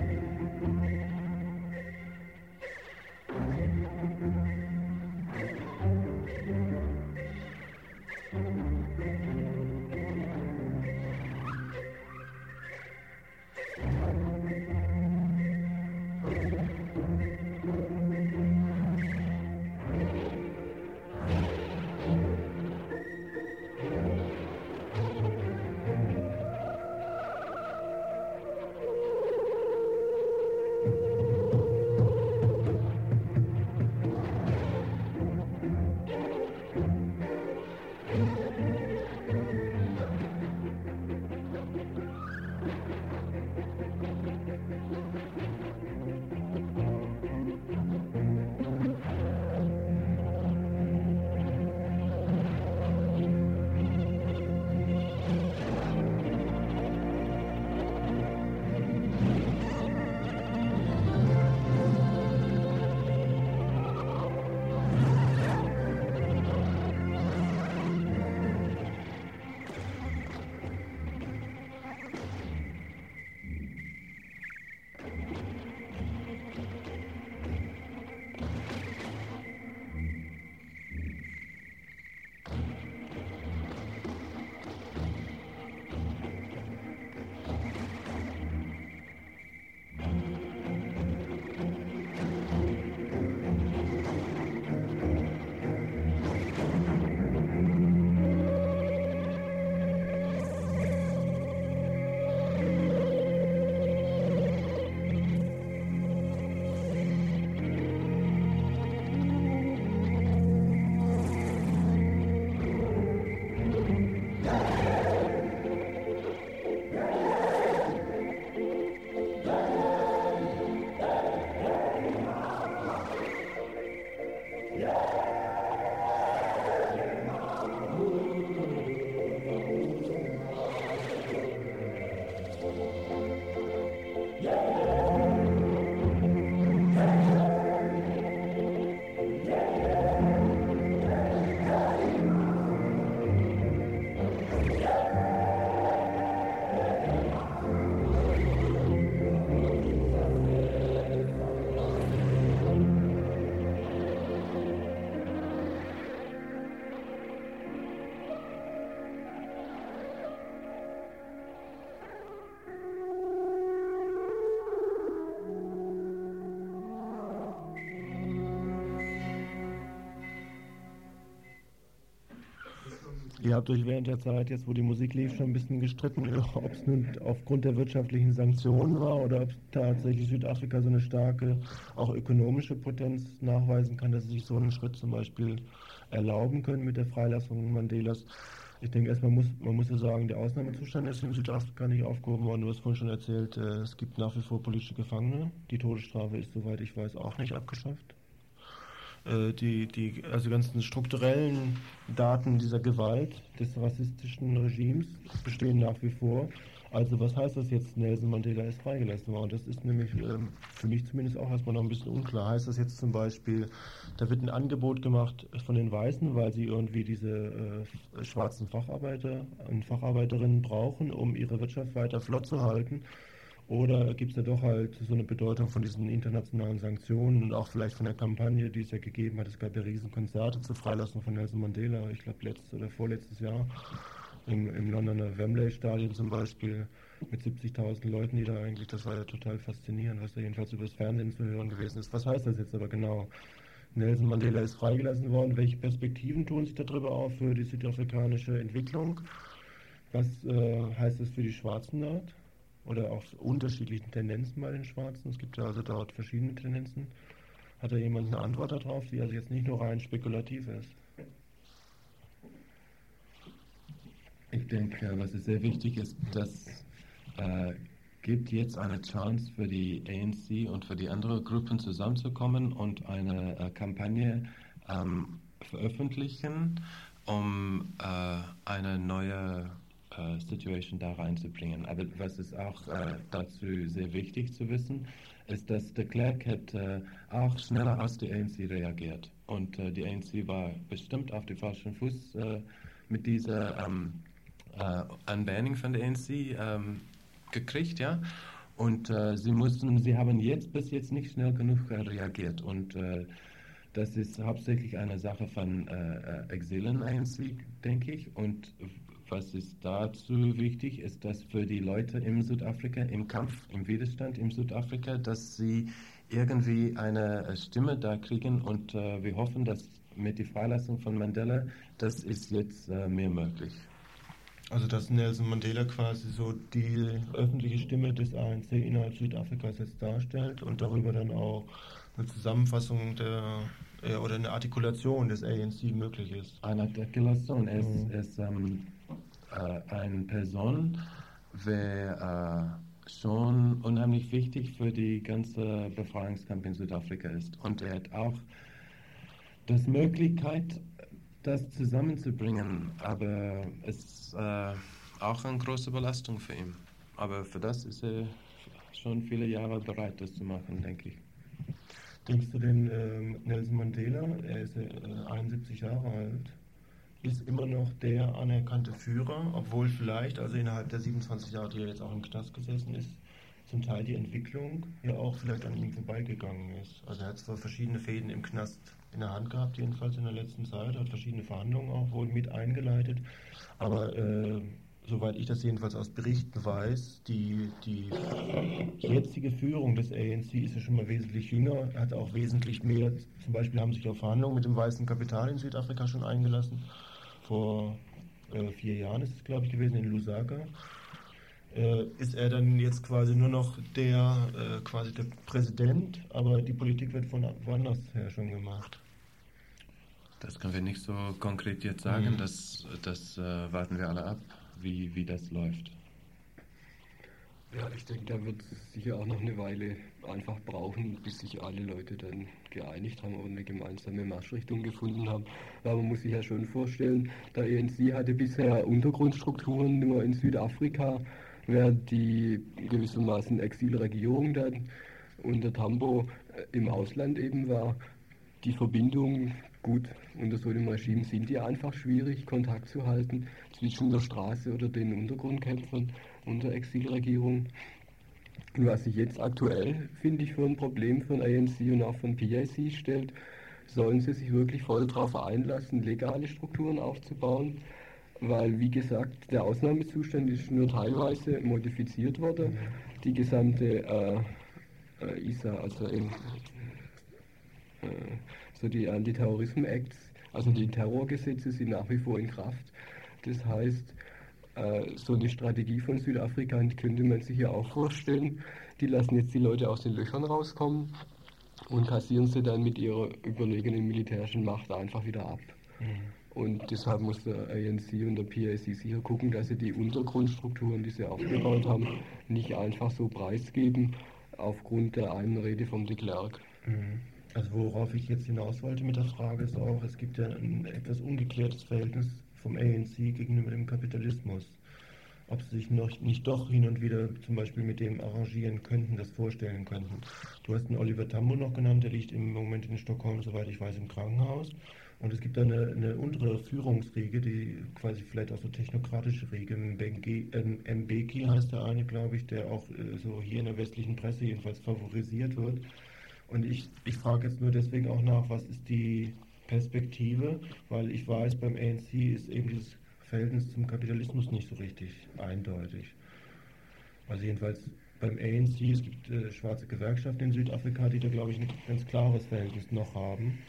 Ihr habt euch während der Zeit, jetzt wo die Musik lief, schon ein bisschen gestritten, (laughs) ob es nun aufgrund der wirtschaftlichen Sanktionen war oder ob tatsächlich Südafrika so eine starke, auch ökonomische Potenz nachweisen kann, dass sie sich so einen Schritt zum Beispiel erlauben können mit der Freilassung Mandelas. Ich denke erstmal muss man muss ja sagen, der Ausnahmezustand ist in Südafrika nicht aufgehoben worden. Du hast vorhin schon erzählt, äh, es gibt nach wie vor politische Gefangene. Die Todesstrafe ist, soweit ich weiß, auch nicht abgeschafft. Äh, die, die also ganzen strukturellen Daten dieser Gewalt des rassistischen Regimes bestehen nach wie vor. Also was heißt das jetzt, Nelson Mandela ist freigelassen worden? Das ist nämlich ähm, für mich zumindest auch erstmal noch ein bisschen unklar. Heißt das jetzt zum Beispiel, da wird ein Angebot gemacht von den Weißen, weil sie irgendwie diese äh, schwarzen Facharbeiter und Facharbeiterinnen brauchen, um ihre Wirtschaft weiter flott zu halten? Oder gibt es da doch halt so eine Bedeutung von diesen internationalen Sanktionen und auch vielleicht von der Kampagne, die es ja gegeben hat? Es gab ja Riesenkonzerte zur Freilassung von Nelson Mandela, ich glaube letztes oder vorletztes Jahr im, im Londoner Wembley Stadion zum Beispiel mit 70.000 Leuten, die da eigentlich, das war ja total faszinierend, was da jedenfalls über das Fernsehen zu hören gewesen ist. Was heißt das jetzt aber genau? Nelson Mandela ist freigelassen worden. Welche Perspektiven tun sich darüber auf für die südafrikanische Entwicklung? Was äh, heißt das für die Schwarzen dort? Oder auch unterschiedlichen Tendenzen bei den Schwarzen? Es gibt ja also dort verschiedene Tendenzen. Hat da jemand eine Antwort darauf, die also jetzt nicht nur rein spekulativ ist? Ich denke, was sehr wichtig ist, das äh, gibt jetzt eine Chance für die ANC und für die anderen Gruppen zusammenzukommen und eine äh, Kampagne ähm, veröffentlichen, um äh, eine neue äh, Situation da reinzubringen. Aber was ist auch äh, dazu sehr wichtig zu wissen, ist, dass de Klerk hat äh, auch schneller als die ANC reagiert. Und die ANC war bestimmt auf dem falschen Fuß mit dieser ähm, äh, Unbanning von der ANC ähm, gekriegt, ja. Und äh, sie mussten, sie haben jetzt bis jetzt nicht schnell genug reagiert. Und äh, das ist hauptsächlich eine Sache von äh, äh Exilen ANC, denke ich. Und was ist dazu wichtig, ist, dass für die Leute im Südafrika, im Kampf, im Widerstand im Südafrika, dass sie irgendwie eine Stimme da kriegen und äh, wir hoffen, dass mit der Freilassung von Mandela, das ist jetzt äh, mehr möglich. Also dass Nelson Mandela quasi so die öffentliche Stimme des ANC innerhalb Südafrikas jetzt darstellt und darüber dann auch eine Zusammenfassung der äh, oder eine Artikulation des ANC möglich ist. Eine Artikulation ist, mhm. ist ähm, äh, eine Person, wer äh, schon unheimlich wichtig für die ganze Befreiungskampf in Südafrika ist. Und er hat auch das Möglichkeit, das zusammenzubringen. Aber es ist äh, auch eine große Belastung für ihn. Aber für das ist er schon viele Jahre bereit, das zu machen, denke ich. Denkst du denn, äh, Nelson Mandela, er ist äh, 71 Jahre alt, ist immer noch der anerkannte Führer, obwohl vielleicht, also innerhalb der 27 Jahre, die er jetzt auch im Knast gesessen ist, zum Teil die Entwicklung ja auch vielleicht an ihm vorbeigegangen ist. Also er hat zwar verschiedene Fäden im Knast in der Hand gehabt, jedenfalls in der letzten Zeit, hat verschiedene Verhandlungen auch wohl mit eingeleitet. Aber äh, soweit ich das jedenfalls aus Berichten weiß, die, die jetzige Führung des ANC ist ja schon mal wesentlich jünger, hat auch wesentlich mehr, zum Beispiel haben sich auf Verhandlungen mit dem weißen Kapital in Südafrika schon eingelassen. Vor äh, vier Jahren ist es, glaube ich, gewesen in Lusaka. Äh, ist er dann jetzt quasi nur noch der äh, quasi der Präsident, aber die Politik wird von woanders her schon gemacht. Das können wir nicht so konkret jetzt sagen, mhm. das, das äh, warten wir alle ab, wie, wie das läuft. Ja, ich denke, da wird es sicher auch noch eine Weile einfach brauchen, bis sich alle Leute dann geeinigt haben und eine gemeinsame Marschrichtung gefunden haben. Aber man muss sich ja schon vorstellen, der ENC hatte bisher Untergrundstrukturen nur in Südafrika, während die gewissermaßen Exilregierung dann unter Tambo äh, im Ausland eben war. Die Verbindung Gut, unter so einem Regime sind die einfach schwierig, Kontakt zu halten zwischen der Straße oder den Untergrundkämpfern und der Exilregierung. Und was sich jetzt aktuell, finde ich, für ein Problem von ANC und auch von PIC stellt, sollen sie sich wirklich voll darauf einlassen, legale Strukturen aufzubauen, weil, wie gesagt, der Ausnahmezustand ist nur teilweise modifiziert worden. Die gesamte äh, äh, ISA, also äh, so die Antiterrorismus-Acts, also die Terrorgesetze sind nach wie vor in Kraft. Das heißt, äh, so eine Strategie von Südafrika könnte man sich ja auch vorstellen. Die lassen jetzt die Leute aus den Löchern rauskommen und kassieren sie dann mit ihrer überlegenen militärischen Macht einfach wieder ab. Mhm. Und deshalb muss der ANC und der PAC sicher gucken, dass sie die Untergrundstrukturen, die sie aufgebaut haben, nicht einfach so preisgeben aufgrund der einen Rede vom de Klerk. Mhm. Also worauf ich jetzt hinaus wollte mit der Frage ist auch, es gibt ja ein etwas ungeklärtes Verhältnis vom ANC gegenüber dem Kapitalismus. Ob sie sich noch nicht doch hin und wieder zum Beispiel mit dem arrangieren könnten, das vorstellen könnten. Du hast einen Oliver Tambo noch genannt, der liegt im Moment in Stockholm, soweit ich weiß, im Krankenhaus. Und es gibt da eine, eine untere Führungsriege, die quasi vielleicht auch so technokratische Riege. Mbeki heißt der eine, glaube ich, der auch äh, so hier in der westlichen Presse jedenfalls favorisiert wird. Und ich, ich frage jetzt nur deswegen auch nach, was ist die Perspektive, weil ich weiß, beim ANC ist eben dieses Verhältnis zum Kapitalismus nicht so richtig eindeutig. Also jedenfalls beim ANC, es gibt äh, schwarze Gewerkschaften in Südafrika, die da glaube ich ein ganz klares Verhältnis noch haben.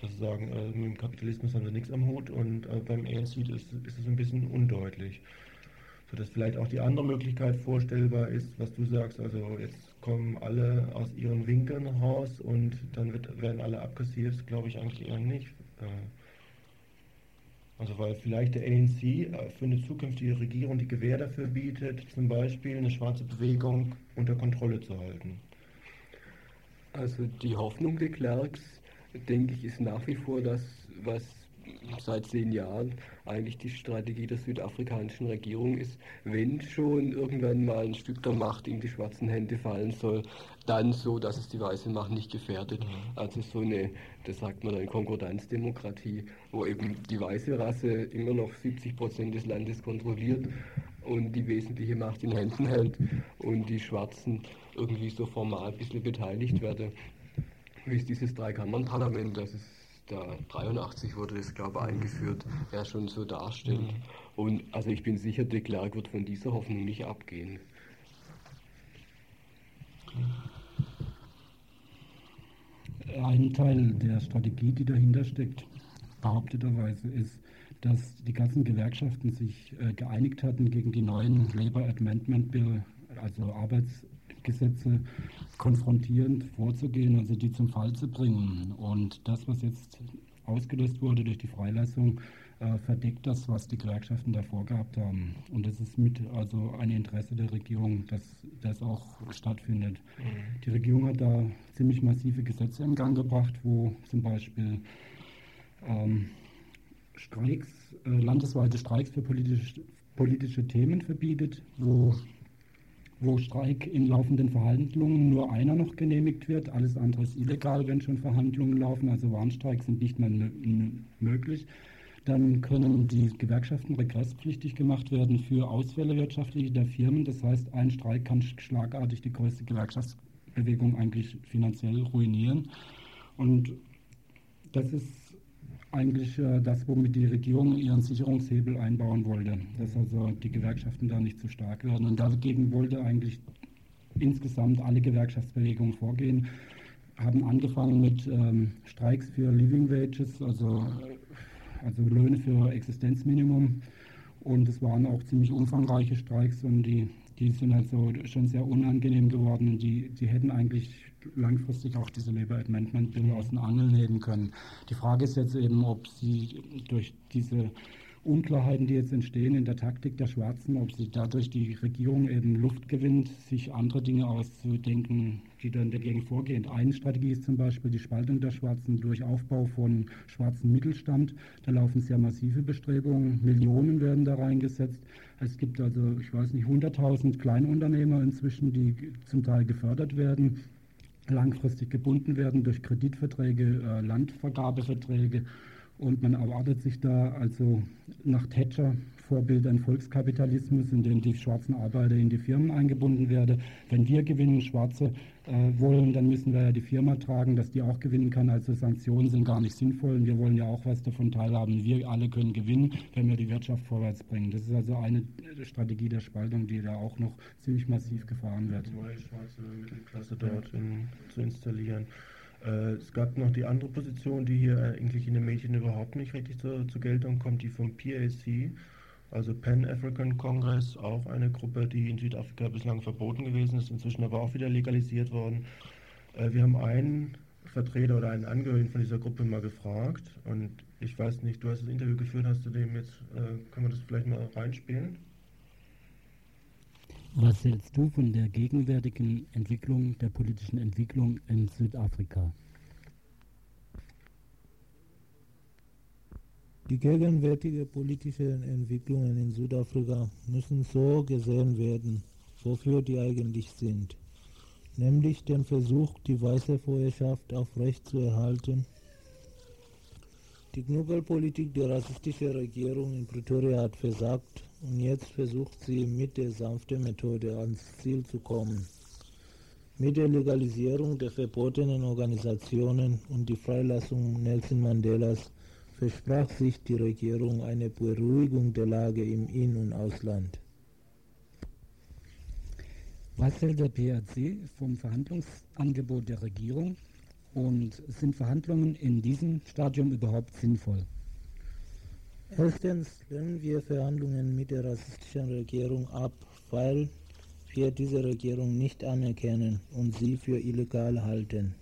Dass sie sagen, äh, mit dem Kapitalismus haben sie nichts am Hut und äh, beim ANC ist, ist es ein bisschen undeutlich sodass vielleicht auch die andere Möglichkeit vorstellbar ist, was du sagst, also jetzt kommen alle aus ihren Winkeln raus und dann wird, werden alle abkassiert, glaube ich eigentlich eher nicht. Äh, also weil vielleicht der ANC äh, für eine zukünftige Regierung die Gewähr dafür bietet, zum Beispiel eine schwarze Bewegung unter Kontrolle zu halten. Also die Hoffnung der Clerks, denke ich, ist nach wie vor das, was seit zehn Jahren eigentlich die Strategie der südafrikanischen Regierung ist, wenn schon irgendwann mal ein Stück der Macht in die schwarzen Hände fallen soll, dann so, dass es die weiße Macht nicht gefährdet. Mhm. Also so eine, das sagt man dann Konkordanzdemokratie, wo eben die weiße Rasse immer noch 70 Prozent des Landes kontrolliert und die wesentliche Macht in Händen hält und die Schwarzen irgendwie so formal ein bisschen beteiligt werden, wie es dieses Dreikammernparlament, das ist da 83 wurde das, glaube ich, eingeführt, ja schon so darstellt. Und also ich bin sicher, de Klerk wird von dieser Hoffnung nicht abgehen. Ein Teil der Strategie, die dahinter steckt, behaupteterweise ist, dass die ganzen Gewerkschaften sich äh, geeinigt hatten gegen die neuen Labor Amendment Bill, also Arbeits Gesetze konfrontierend vorzugehen, also die zum Fall zu bringen. Und das, was jetzt ausgelöst wurde durch die Freilassung, äh, verdeckt das, was die Gewerkschaften davor gehabt haben. Und es ist mit also ein Interesse der Regierung, dass das auch stattfindet. Mhm. Die Regierung hat da ziemlich massive Gesetze in Gang gebracht, wo zum Beispiel ähm, Streiks, äh, landesweite Streiks für politische, politische Themen verbietet, wo wo Streik in laufenden Verhandlungen nur einer noch genehmigt wird. Alles andere ist illegal, wenn schon Verhandlungen laufen. Also Warnstreiks sind nicht mehr möglich. Dann können die Gewerkschaften regresspflichtig gemacht werden für Ausfälle wirtschaftliche der Firmen. Das heißt, ein Streik kann schlagartig die größte Gewerkschaftsbewegung eigentlich finanziell ruinieren. Und das ist eigentlich äh, das, womit die Regierung ihren Sicherungshebel einbauen wollte, dass also die Gewerkschaften da nicht zu stark werden. Und dagegen wollte eigentlich insgesamt alle Gewerkschaftsbewegungen vorgehen, haben angefangen mit ähm, Streiks für Living Wages, also, also Löhne für Existenzminimum. Und es waren auch ziemlich umfangreiche Streiks und die, die sind also schon sehr unangenehm geworden die, die hätten eigentlich langfristig auch diese Labour Amendment Bill aus den Angeln heben können. Die Frage ist jetzt eben, ob sie durch diese Unklarheiten, die jetzt entstehen in der Taktik der Schwarzen, ob sie dadurch die Regierung eben Luft gewinnt, sich andere Dinge auszudenken, die dann dagegen vorgehen. Eine Strategie ist zum Beispiel die Spaltung der Schwarzen durch Aufbau von schwarzen Mittelstand. Da laufen sehr massive Bestrebungen. Millionen werden da reingesetzt. Es gibt also, ich weiß nicht, 100.000 Kleinunternehmer inzwischen, die zum Teil gefördert werden langfristig gebunden werden durch Kreditverträge, äh, Landvergabeverträge. Und man erwartet sich da also nach Thatcher Vorbild ein Volkskapitalismus, in dem die schwarzen Arbeiter in die Firmen eingebunden werden. Wenn wir gewinnen, Schwarze äh, wollen, dann müssen wir ja die Firma tragen, dass die auch gewinnen kann. Also Sanktionen sind gar nicht sinnvoll und wir wollen ja auch was davon teilhaben. Wir alle können gewinnen, wenn wir die Wirtschaft vorwärts bringen. Das ist also eine Strategie der Spaltung, die da auch noch ziemlich massiv gefahren wird. Neue schwarze Mittelklasse dort in, zu installieren. Äh, es gab noch die andere Position, die hier eigentlich in den Medien überhaupt nicht richtig zur, zur Geltung kommt, die vom PAC also Pan-African Congress, auch eine Gruppe, die in Südafrika bislang verboten gewesen ist, inzwischen aber auch wieder legalisiert worden. Äh, wir haben einen Vertreter oder einen Angehörigen von dieser Gruppe mal gefragt und ich weiß nicht, du hast das Interview geführt, hast du dem jetzt, äh, können wir das vielleicht mal reinspielen? Was hältst du von der gegenwärtigen Entwicklung, der politischen Entwicklung in Südafrika? Die gegenwärtigen politischen Entwicklungen in Südafrika müssen so gesehen werden, wofür die eigentlich sind, nämlich den Versuch, die weiße Vorherrschaft aufrechtzuerhalten. Die Knubbelpolitik der rassistischen Regierung in Pretoria hat versagt und jetzt versucht sie mit der sanften Methode ans Ziel zu kommen. Mit der Legalisierung der verbotenen Organisationen und die Freilassung Nelson Mandelas versprach sich die Regierung eine Beruhigung der Lage im In- und Ausland. Was hält der PRC vom Verhandlungsangebot der Regierung und sind Verhandlungen in diesem Stadium überhaupt sinnvoll? Erstens lehnen wir Verhandlungen mit der rassistischen Regierung ab, weil wir diese Regierung nicht anerkennen und sie für illegal halten.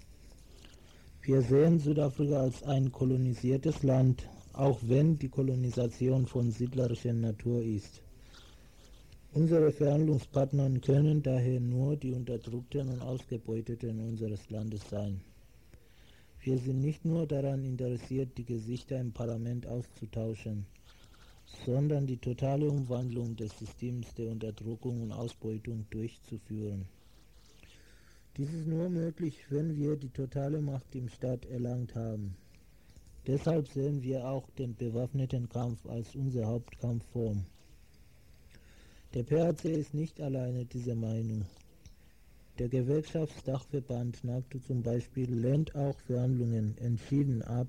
Wir sehen Südafrika als ein kolonisiertes Land, auch wenn die Kolonisation von siedlerischer Natur ist. Unsere Verhandlungspartner können daher nur die Unterdrückten und Ausgebeuteten unseres Landes sein. Wir sind nicht nur daran interessiert, die Gesichter im Parlament auszutauschen, sondern die totale Umwandlung des Systems der Unterdrückung und Ausbeutung durchzuführen. Dies ist nur möglich, wenn wir die totale Macht im Staat erlangt haben. Deshalb sehen wir auch den bewaffneten Kampf als unsere Hauptkampfform. Der PAC ist nicht alleine dieser Meinung. Der Gewerkschaftsdachverband NACTU zum Beispiel lehnt auch Verhandlungen entschieden ab,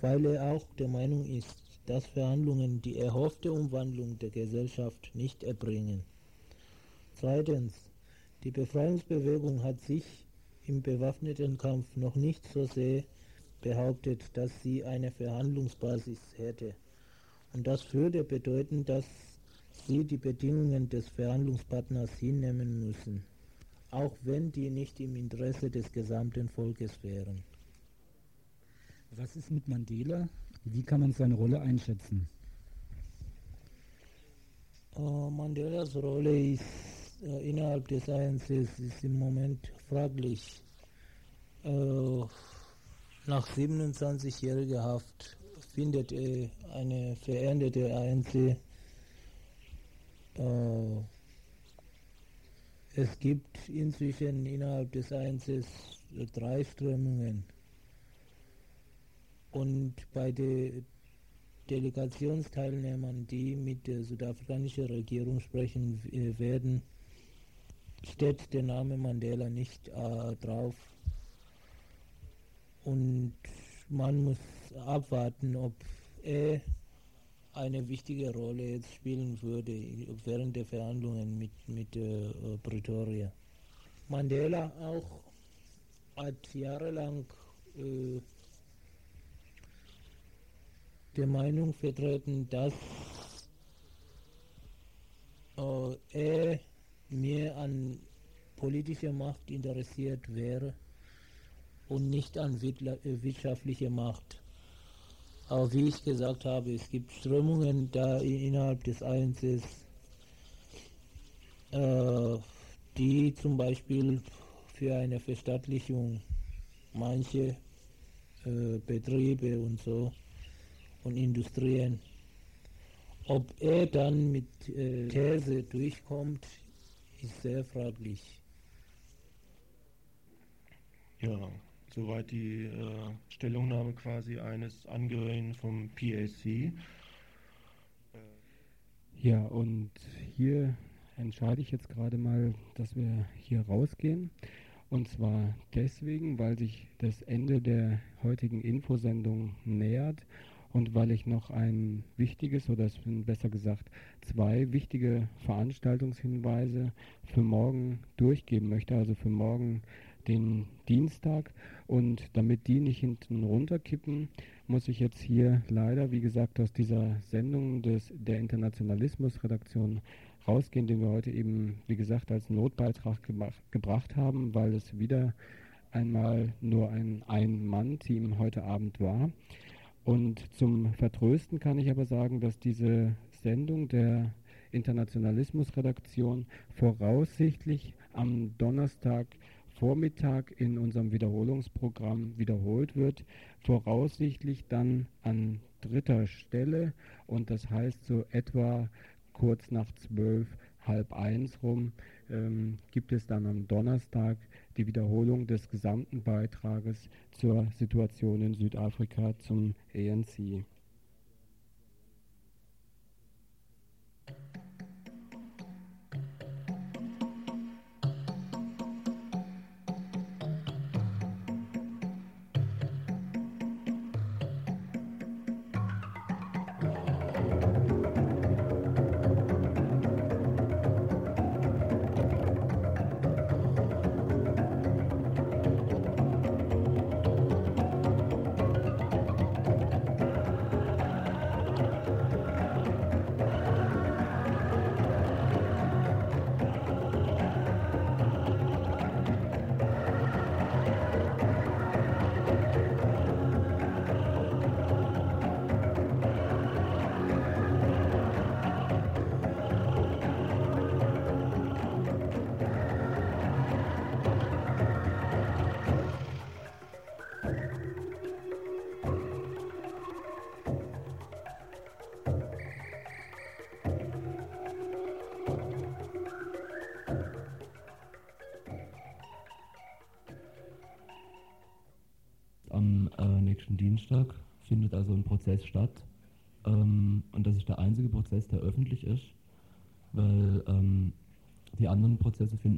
weil er auch der Meinung ist, dass Verhandlungen die erhoffte Umwandlung der Gesellschaft nicht erbringen. Zweitens, die Befreiungsbewegung hat sich im bewaffneten Kampf noch nicht so sehr behauptet, dass sie eine Verhandlungsbasis hätte. Und das würde bedeuten, dass sie die Bedingungen des Verhandlungspartners hinnehmen müssen, auch wenn die nicht im Interesse des gesamten Volkes wären. Was ist mit Mandela? Wie kann man seine Rolle einschätzen? Uh, Mandelas Rolle ist äh, innerhalb des ANC ist im Moment fraglich. Äh, nach 27-jähriger Haft findet eine veränderte ANC. Es gibt inzwischen innerhalb des ANC drei Strömungen. Und bei den Delegationsteilnehmern, die mit der südafrikanischen Regierung sprechen äh, werden, steht der Name Mandela nicht äh, drauf. Und man muss abwarten, ob er eine wichtige Rolle jetzt spielen würde während der Verhandlungen mit, mit äh, Pretoria. Mandela auch hat jahrelang äh, der Meinung vertreten, dass äh, er mehr an politischer Macht interessiert wäre und nicht an äh, wirtschaftlicher Macht. Aber wie ich gesagt habe, es gibt Strömungen da innerhalb des ANC, äh, die zum Beispiel für eine Verstaatlichung manche äh, Betriebe und so und Industrien. Ob er dann mit äh, These durchkommt, ist sehr fraglich. Ja, soweit die äh, Stellungnahme quasi eines Angehörigen vom PAC. Ja, und hier entscheide ich jetzt gerade mal, dass wir hier rausgehen. Und zwar deswegen, weil sich das Ende der heutigen Infosendung nähert und weil ich noch ein wichtiges oder besser gesagt zwei wichtige Veranstaltungshinweise für morgen durchgeben möchte. Also für morgen den Dienstag. Und damit die nicht hinten runterkippen, muss ich jetzt hier leider, wie gesagt, aus dieser Sendung des, der Internationalismus-Redaktion rausgehen, den wir heute eben, wie gesagt, als Notbeitrag gebracht haben, weil es wieder einmal nur ein Ein-Mann-Team heute Abend war. Und zum Vertrösten kann ich aber sagen, dass diese Sendung der Internationalismusredaktion voraussichtlich am Donnerstag Vormittag in unserem Wiederholungsprogramm wiederholt wird, voraussichtlich dann an dritter Stelle und das heißt so etwa kurz nach zwölf, halb eins rum ähm, gibt es dann am Donnerstag die Wiederholung des gesamten Beitrages zur Situation in Südafrika zum ANC.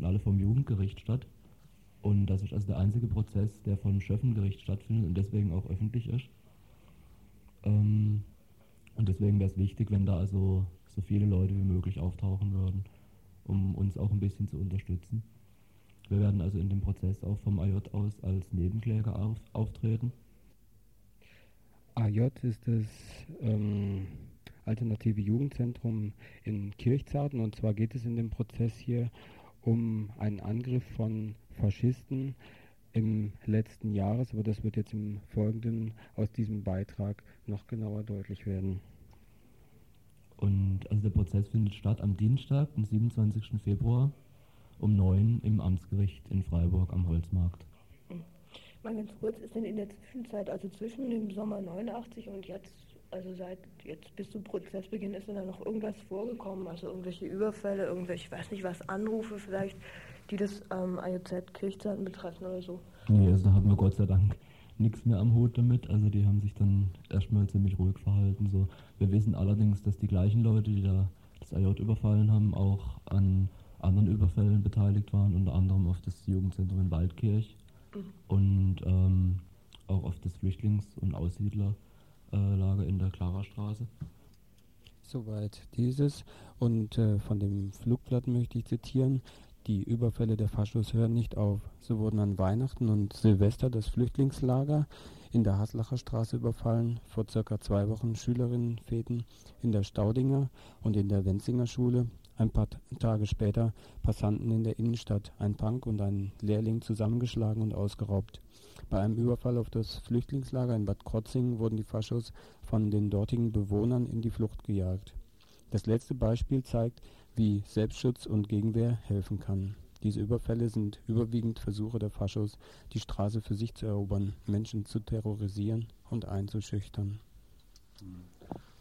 Alle vom Jugendgericht statt. Und das ist also der einzige Prozess, der vom Schöffengericht stattfindet und deswegen auch öffentlich ist. Ähm, und deswegen wäre es wichtig, wenn da also so viele Leute wie möglich auftauchen würden, um uns auch ein bisschen zu unterstützen. Wir werden also in dem Prozess auch vom AJ aus als Nebenkläger auf, auftreten. AJ ist das ähm, Alternative Jugendzentrum in Kirchzarten und zwar geht es in dem Prozess hier um einen Angriff von Faschisten im letzten Jahres, aber das wird jetzt im Folgenden aus diesem Beitrag noch genauer deutlich werden. Und also der Prozess findet statt am Dienstag, den 27. Februar um 9 im Amtsgericht in Freiburg am Holzmarkt. Mal ganz kurz, ist denn in der Zwischenzeit, also zwischen dem Sommer 89 und jetzt, also seit jetzt bis zum Prozessbeginn, ist da noch irgendwas vorgekommen? Also irgendwelche Überfälle, irgendwelche, ich weiß nicht was, Anrufe vielleicht, die das ähm, IOZ Kirchzeiten betreffen oder so? Nee, also da haben wir Gott sei Dank nichts mehr am Hut damit. Also die haben sich dann erstmal ziemlich ruhig verhalten. So. Wir wissen allerdings, dass die gleichen Leute, die da das IJ überfallen haben, auch an anderen Überfällen beteiligt waren, unter anderem auf das Jugendzentrum in Waldkirch und ähm, auch auf das Flüchtlings- und Aussiedlerlager in der Klarastraße. Soweit dieses. Und äh, von dem Flugblatt möchte ich zitieren. Die Überfälle der Faschos hören nicht auf. So wurden an Weihnachten und Silvester das Flüchtlingslager in der Haslacher Straße überfallen, vor circa zwei Wochen Schülerinnenfäden in der Staudinger und in der Wenzinger Schule, ein paar Tage später Passanten in der Innenstadt, ein Punk und ein Lehrling zusammengeschlagen und ausgeraubt. Bei einem Überfall auf das Flüchtlingslager in Bad Krotzingen wurden die Faschos von den dortigen Bewohnern in die Flucht gejagt. Das letzte Beispiel zeigt, wie Selbstschutz und Gegenwehr helfen kann. Diese Überfälle sind überwiegend Versuche der Faschos, die Straße für sich zu erobern, Menschen zu terrorisieren und einzuschüchtern. Mhm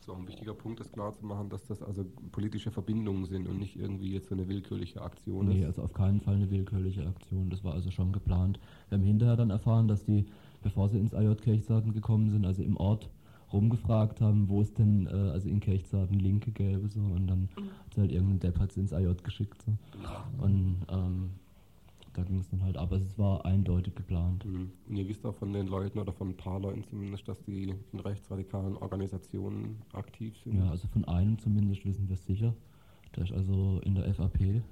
so ein wichtiger Punkt ist klar zu machen, dass das also politische Verbindungen sind und nicht irgendwie jetzt so eine willkürliche Aktion nee, ist. also auf keinen Fall eine willkürliche Aktion. Das war also schon geplant. Wir haben hinterher dann erfahren, dass die, bevor sie ins AJ Kirchsarten gekommen sind, also im Ort rumgefragt haben, wo es denn äh, also in Kirchsarten Linke gäbe so und dann hat halt irgendein Depp hat ins AJ geschickt so. Und ähm, da ging es dann halt, aber es war eindeutig geplant. Mhm. Und ihr wisst auch von den Leuten oder von ein paar Leuten zumindest, dass die in rechtsradikalen Organisationen aktiv sind? Ja, also von einem zumindest wissen wir es sicher. Der ist also in der FAP.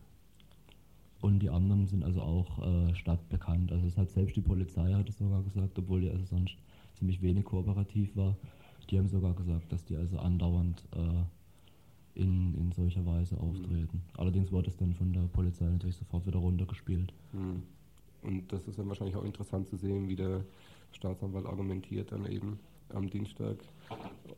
Und die anderen sind also auch äh, stadtbekannt. Also es hat selbst die Polizei hat es sogar gesagt, obwohl die also sonst ziemlich wenig kooperativ war. Die haben sogar gesagt, dass die also andauernd äh, in, in solcher Weise auftreten. Mhm. Allerdings wurde es dann von der Polizei natürlich sofort wieder runtergespielt. Mhm. Und das ist dann wahrscheinlich auch interessant zu sehen, wie der Staatsanwalt argumentiert dann eben am Dienstag,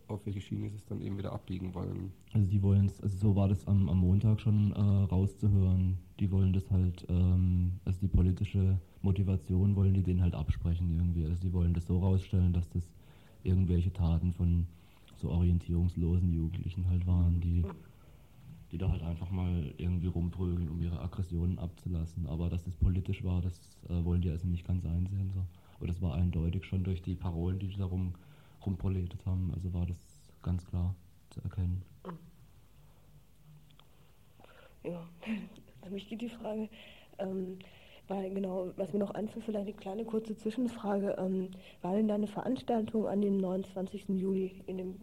auf welche Schiene sie es dann eben wieder abbiegen wollen. Also die wollen es, also so war das am, am Montag schon äh, rauszuhören. Die wollen das halt, ähm, also die politische Motivation wollen die denen halt absprechen irgendwie. Also die wollen das so rausstellen, dass das irgendwelche Taten von so orientierungslosen Jugendlichen halt waren, die, die da halt einfach mal irgendwie rumprügeln, um ihre Aggressionen abzulassen. Aber dass das politisch war, das äh, wollen die also nicht ganz einsehen. So. Aber das war eindeutig schon durch die Parolen, die darum rumpoliert haben. Also war das ganz klar zu erkennen. Ja, an mich geht die Frage, ähm, weil genau, was mir noch einfällt, vielleicht eine kleine kurze Zwischenfrage. Ähm, war denn da eine Veranstaltung an dem 29. Juli in dem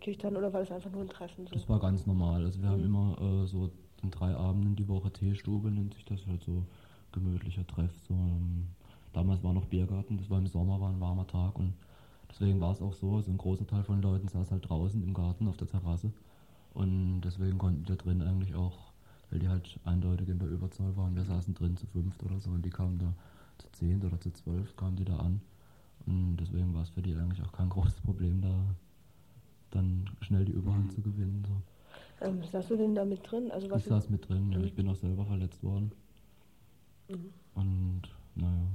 Kirchtan oder war das einfach nur ein Treffen? So? Das war ganz normal. Also wir mhm. haben immer äh, so in drei Abenden die Woche Teestube, nennt sich das halt so gemütlicher Treff. So, ähm, damals war noch Biergarten, das war im Sommer, war ein warmer Tag und Deswegen war es auch so, so ein großer Teil von den Leuten saß halt draußen im Garten auf der Terrasse. Und deswegen konnten wir drin eigentlich auch, weil die halt eindeutig in der Überzahl waren, wir saßen drin zu fünft oder so und die kamen da zu zehn oder zu zwölf, kamen die da an. Und deswegen war es für die eigentlich auch kein großes Problem, da dann schnell die Überhand mhm. zu gewinnen. So. Ähm, saß du denn da mit drin? Also was ich saß mit drin, ja, mhm. ich bin auch selber verletzt worden. Mhm. Und naja.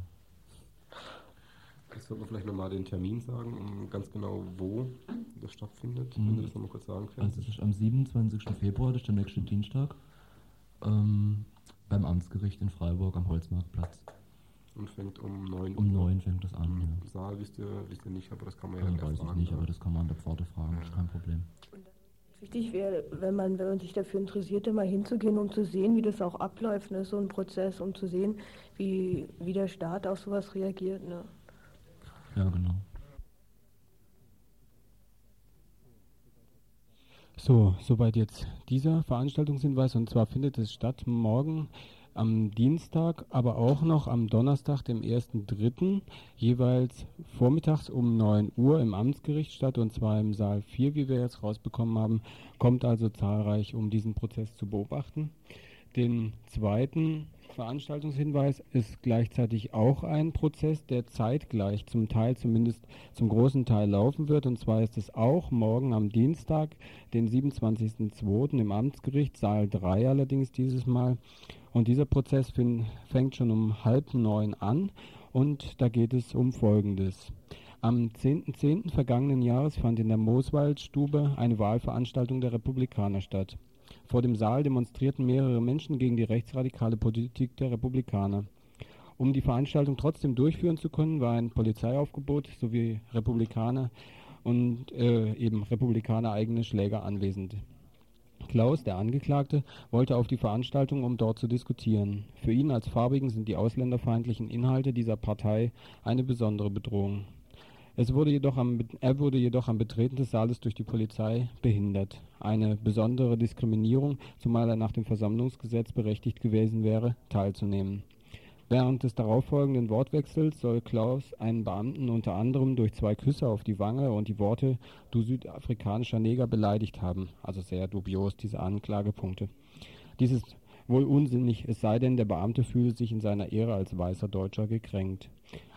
Jetzt sollten wir vielleicht nochmal den Termin sagen, um ganz genau, wo das stattfindet, mhm. wenn du das nochmal kurz sagen kannst. Also es ist am 27. Februar, das ist der nächste Dienstag, ähm, beim Amtsgericht in Freiburg am Holzmarktplatz. Und fängt um 9 Uhr? Um 9 fängt das an, ja. Saal wisst ihr, wisst ihr nicht, aber das kann man ja dann weiß ich nicht, aber das kann man an der Pforte fragen, ja. das ist kein Problem. Wichtig wäre, wenn man, wenn man sich dafür interessiert, mal hinzugehen, um zu sehen, wie das auch abläuft, ne? so ein Prozess, um zu sehen, wie, wie der Staat auf sowas reagiert. Ne? Ja, genau. So, soweit jetzt dieser Veranstaltungshinweis. Und zwar findet es statt morgen am Dienstag, aber auch noch am Donnerstag, dem 1.3., jeweils vormittags um 9 Uhr im Amtsgericht statt, und zwar im Saal 4, wie wir jetzt rausbekommen haben. Kommt also zahlreich, um diesen Prozess zu beobachten. Den zweiten Veranstaltungshinweis ist gleichzeitig auch ein Prozess, der zeitgleich zum Teil, zumindest zum großen Teil laufen wird. Und zwar ist es auch morgen am Dienstag, den 27.02. im Amtsgericht, Saal 3 allerdings dieses Mal. Und dieser Prozess fängt schon um halb neun an und da geht es um Folgendes. Am 10.10. .10. vergangenen Jahres fand in der Mooswaldstube eine Wahlveranstaltung der Republikaner statt. Vor dem Saal demonstrierten mehrere Menschen gegen die rechtsradikale Politik der Republikaner. Um die Veranstaltung trotzdem durchführen zu können, war ein Polizeiaufgebot sowie Republikaner und äh, eben Republikaner eigene Schläger anwesend. Klaus, der Angeklagte, wollte auf die Veranstaltung, um dort zu diskutieren. Für ihn als Farbigen sind die ausländerfeindlichen Inhalte dieser Partei eine besondere Bedrohung. Es wurde jedoch am, er wurde jedoch am Betreten des Saales durch die Polizei behindert. Eine besondere Diskriminierung, zumal er nach dem Versammlungsgesetz berechtigt gewesen wäre, teilzunehmen. Während des darauffolgenden Wortwechsels soll Klaus einen Beamten unter anderem durch zwei Küsse auf die Wange und die Worte Du südafrikanischer Neger beleidigt haben. Also sehr dubios diese Anklagepunkte. Dies ist wohl unsinnig, es sei denn, der Beamte fühle sich in seiner Ehre als weißer Deutscher gekränkt.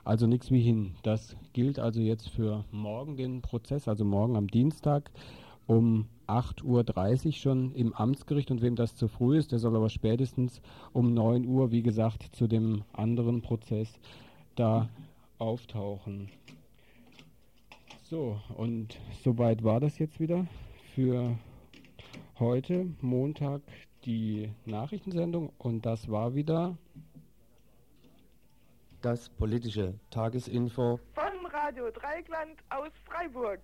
Also nichts wie hin. Das gilt also jetzt für morgen den Prozess, also morgen am Dienstag um 8.30 Uhr schon im Amtsgericht und wem das zu früh ist, der soll aber spätestens um 9 Uhr, wie gesagt, zu dem anderen Prozess da auftauchen. So, und soweit war das jetzt wieder für heute, Montag, die Nachrichtensendung und das war wieder das politische Tagesinfo von Radio Dreigland aus Freiburg.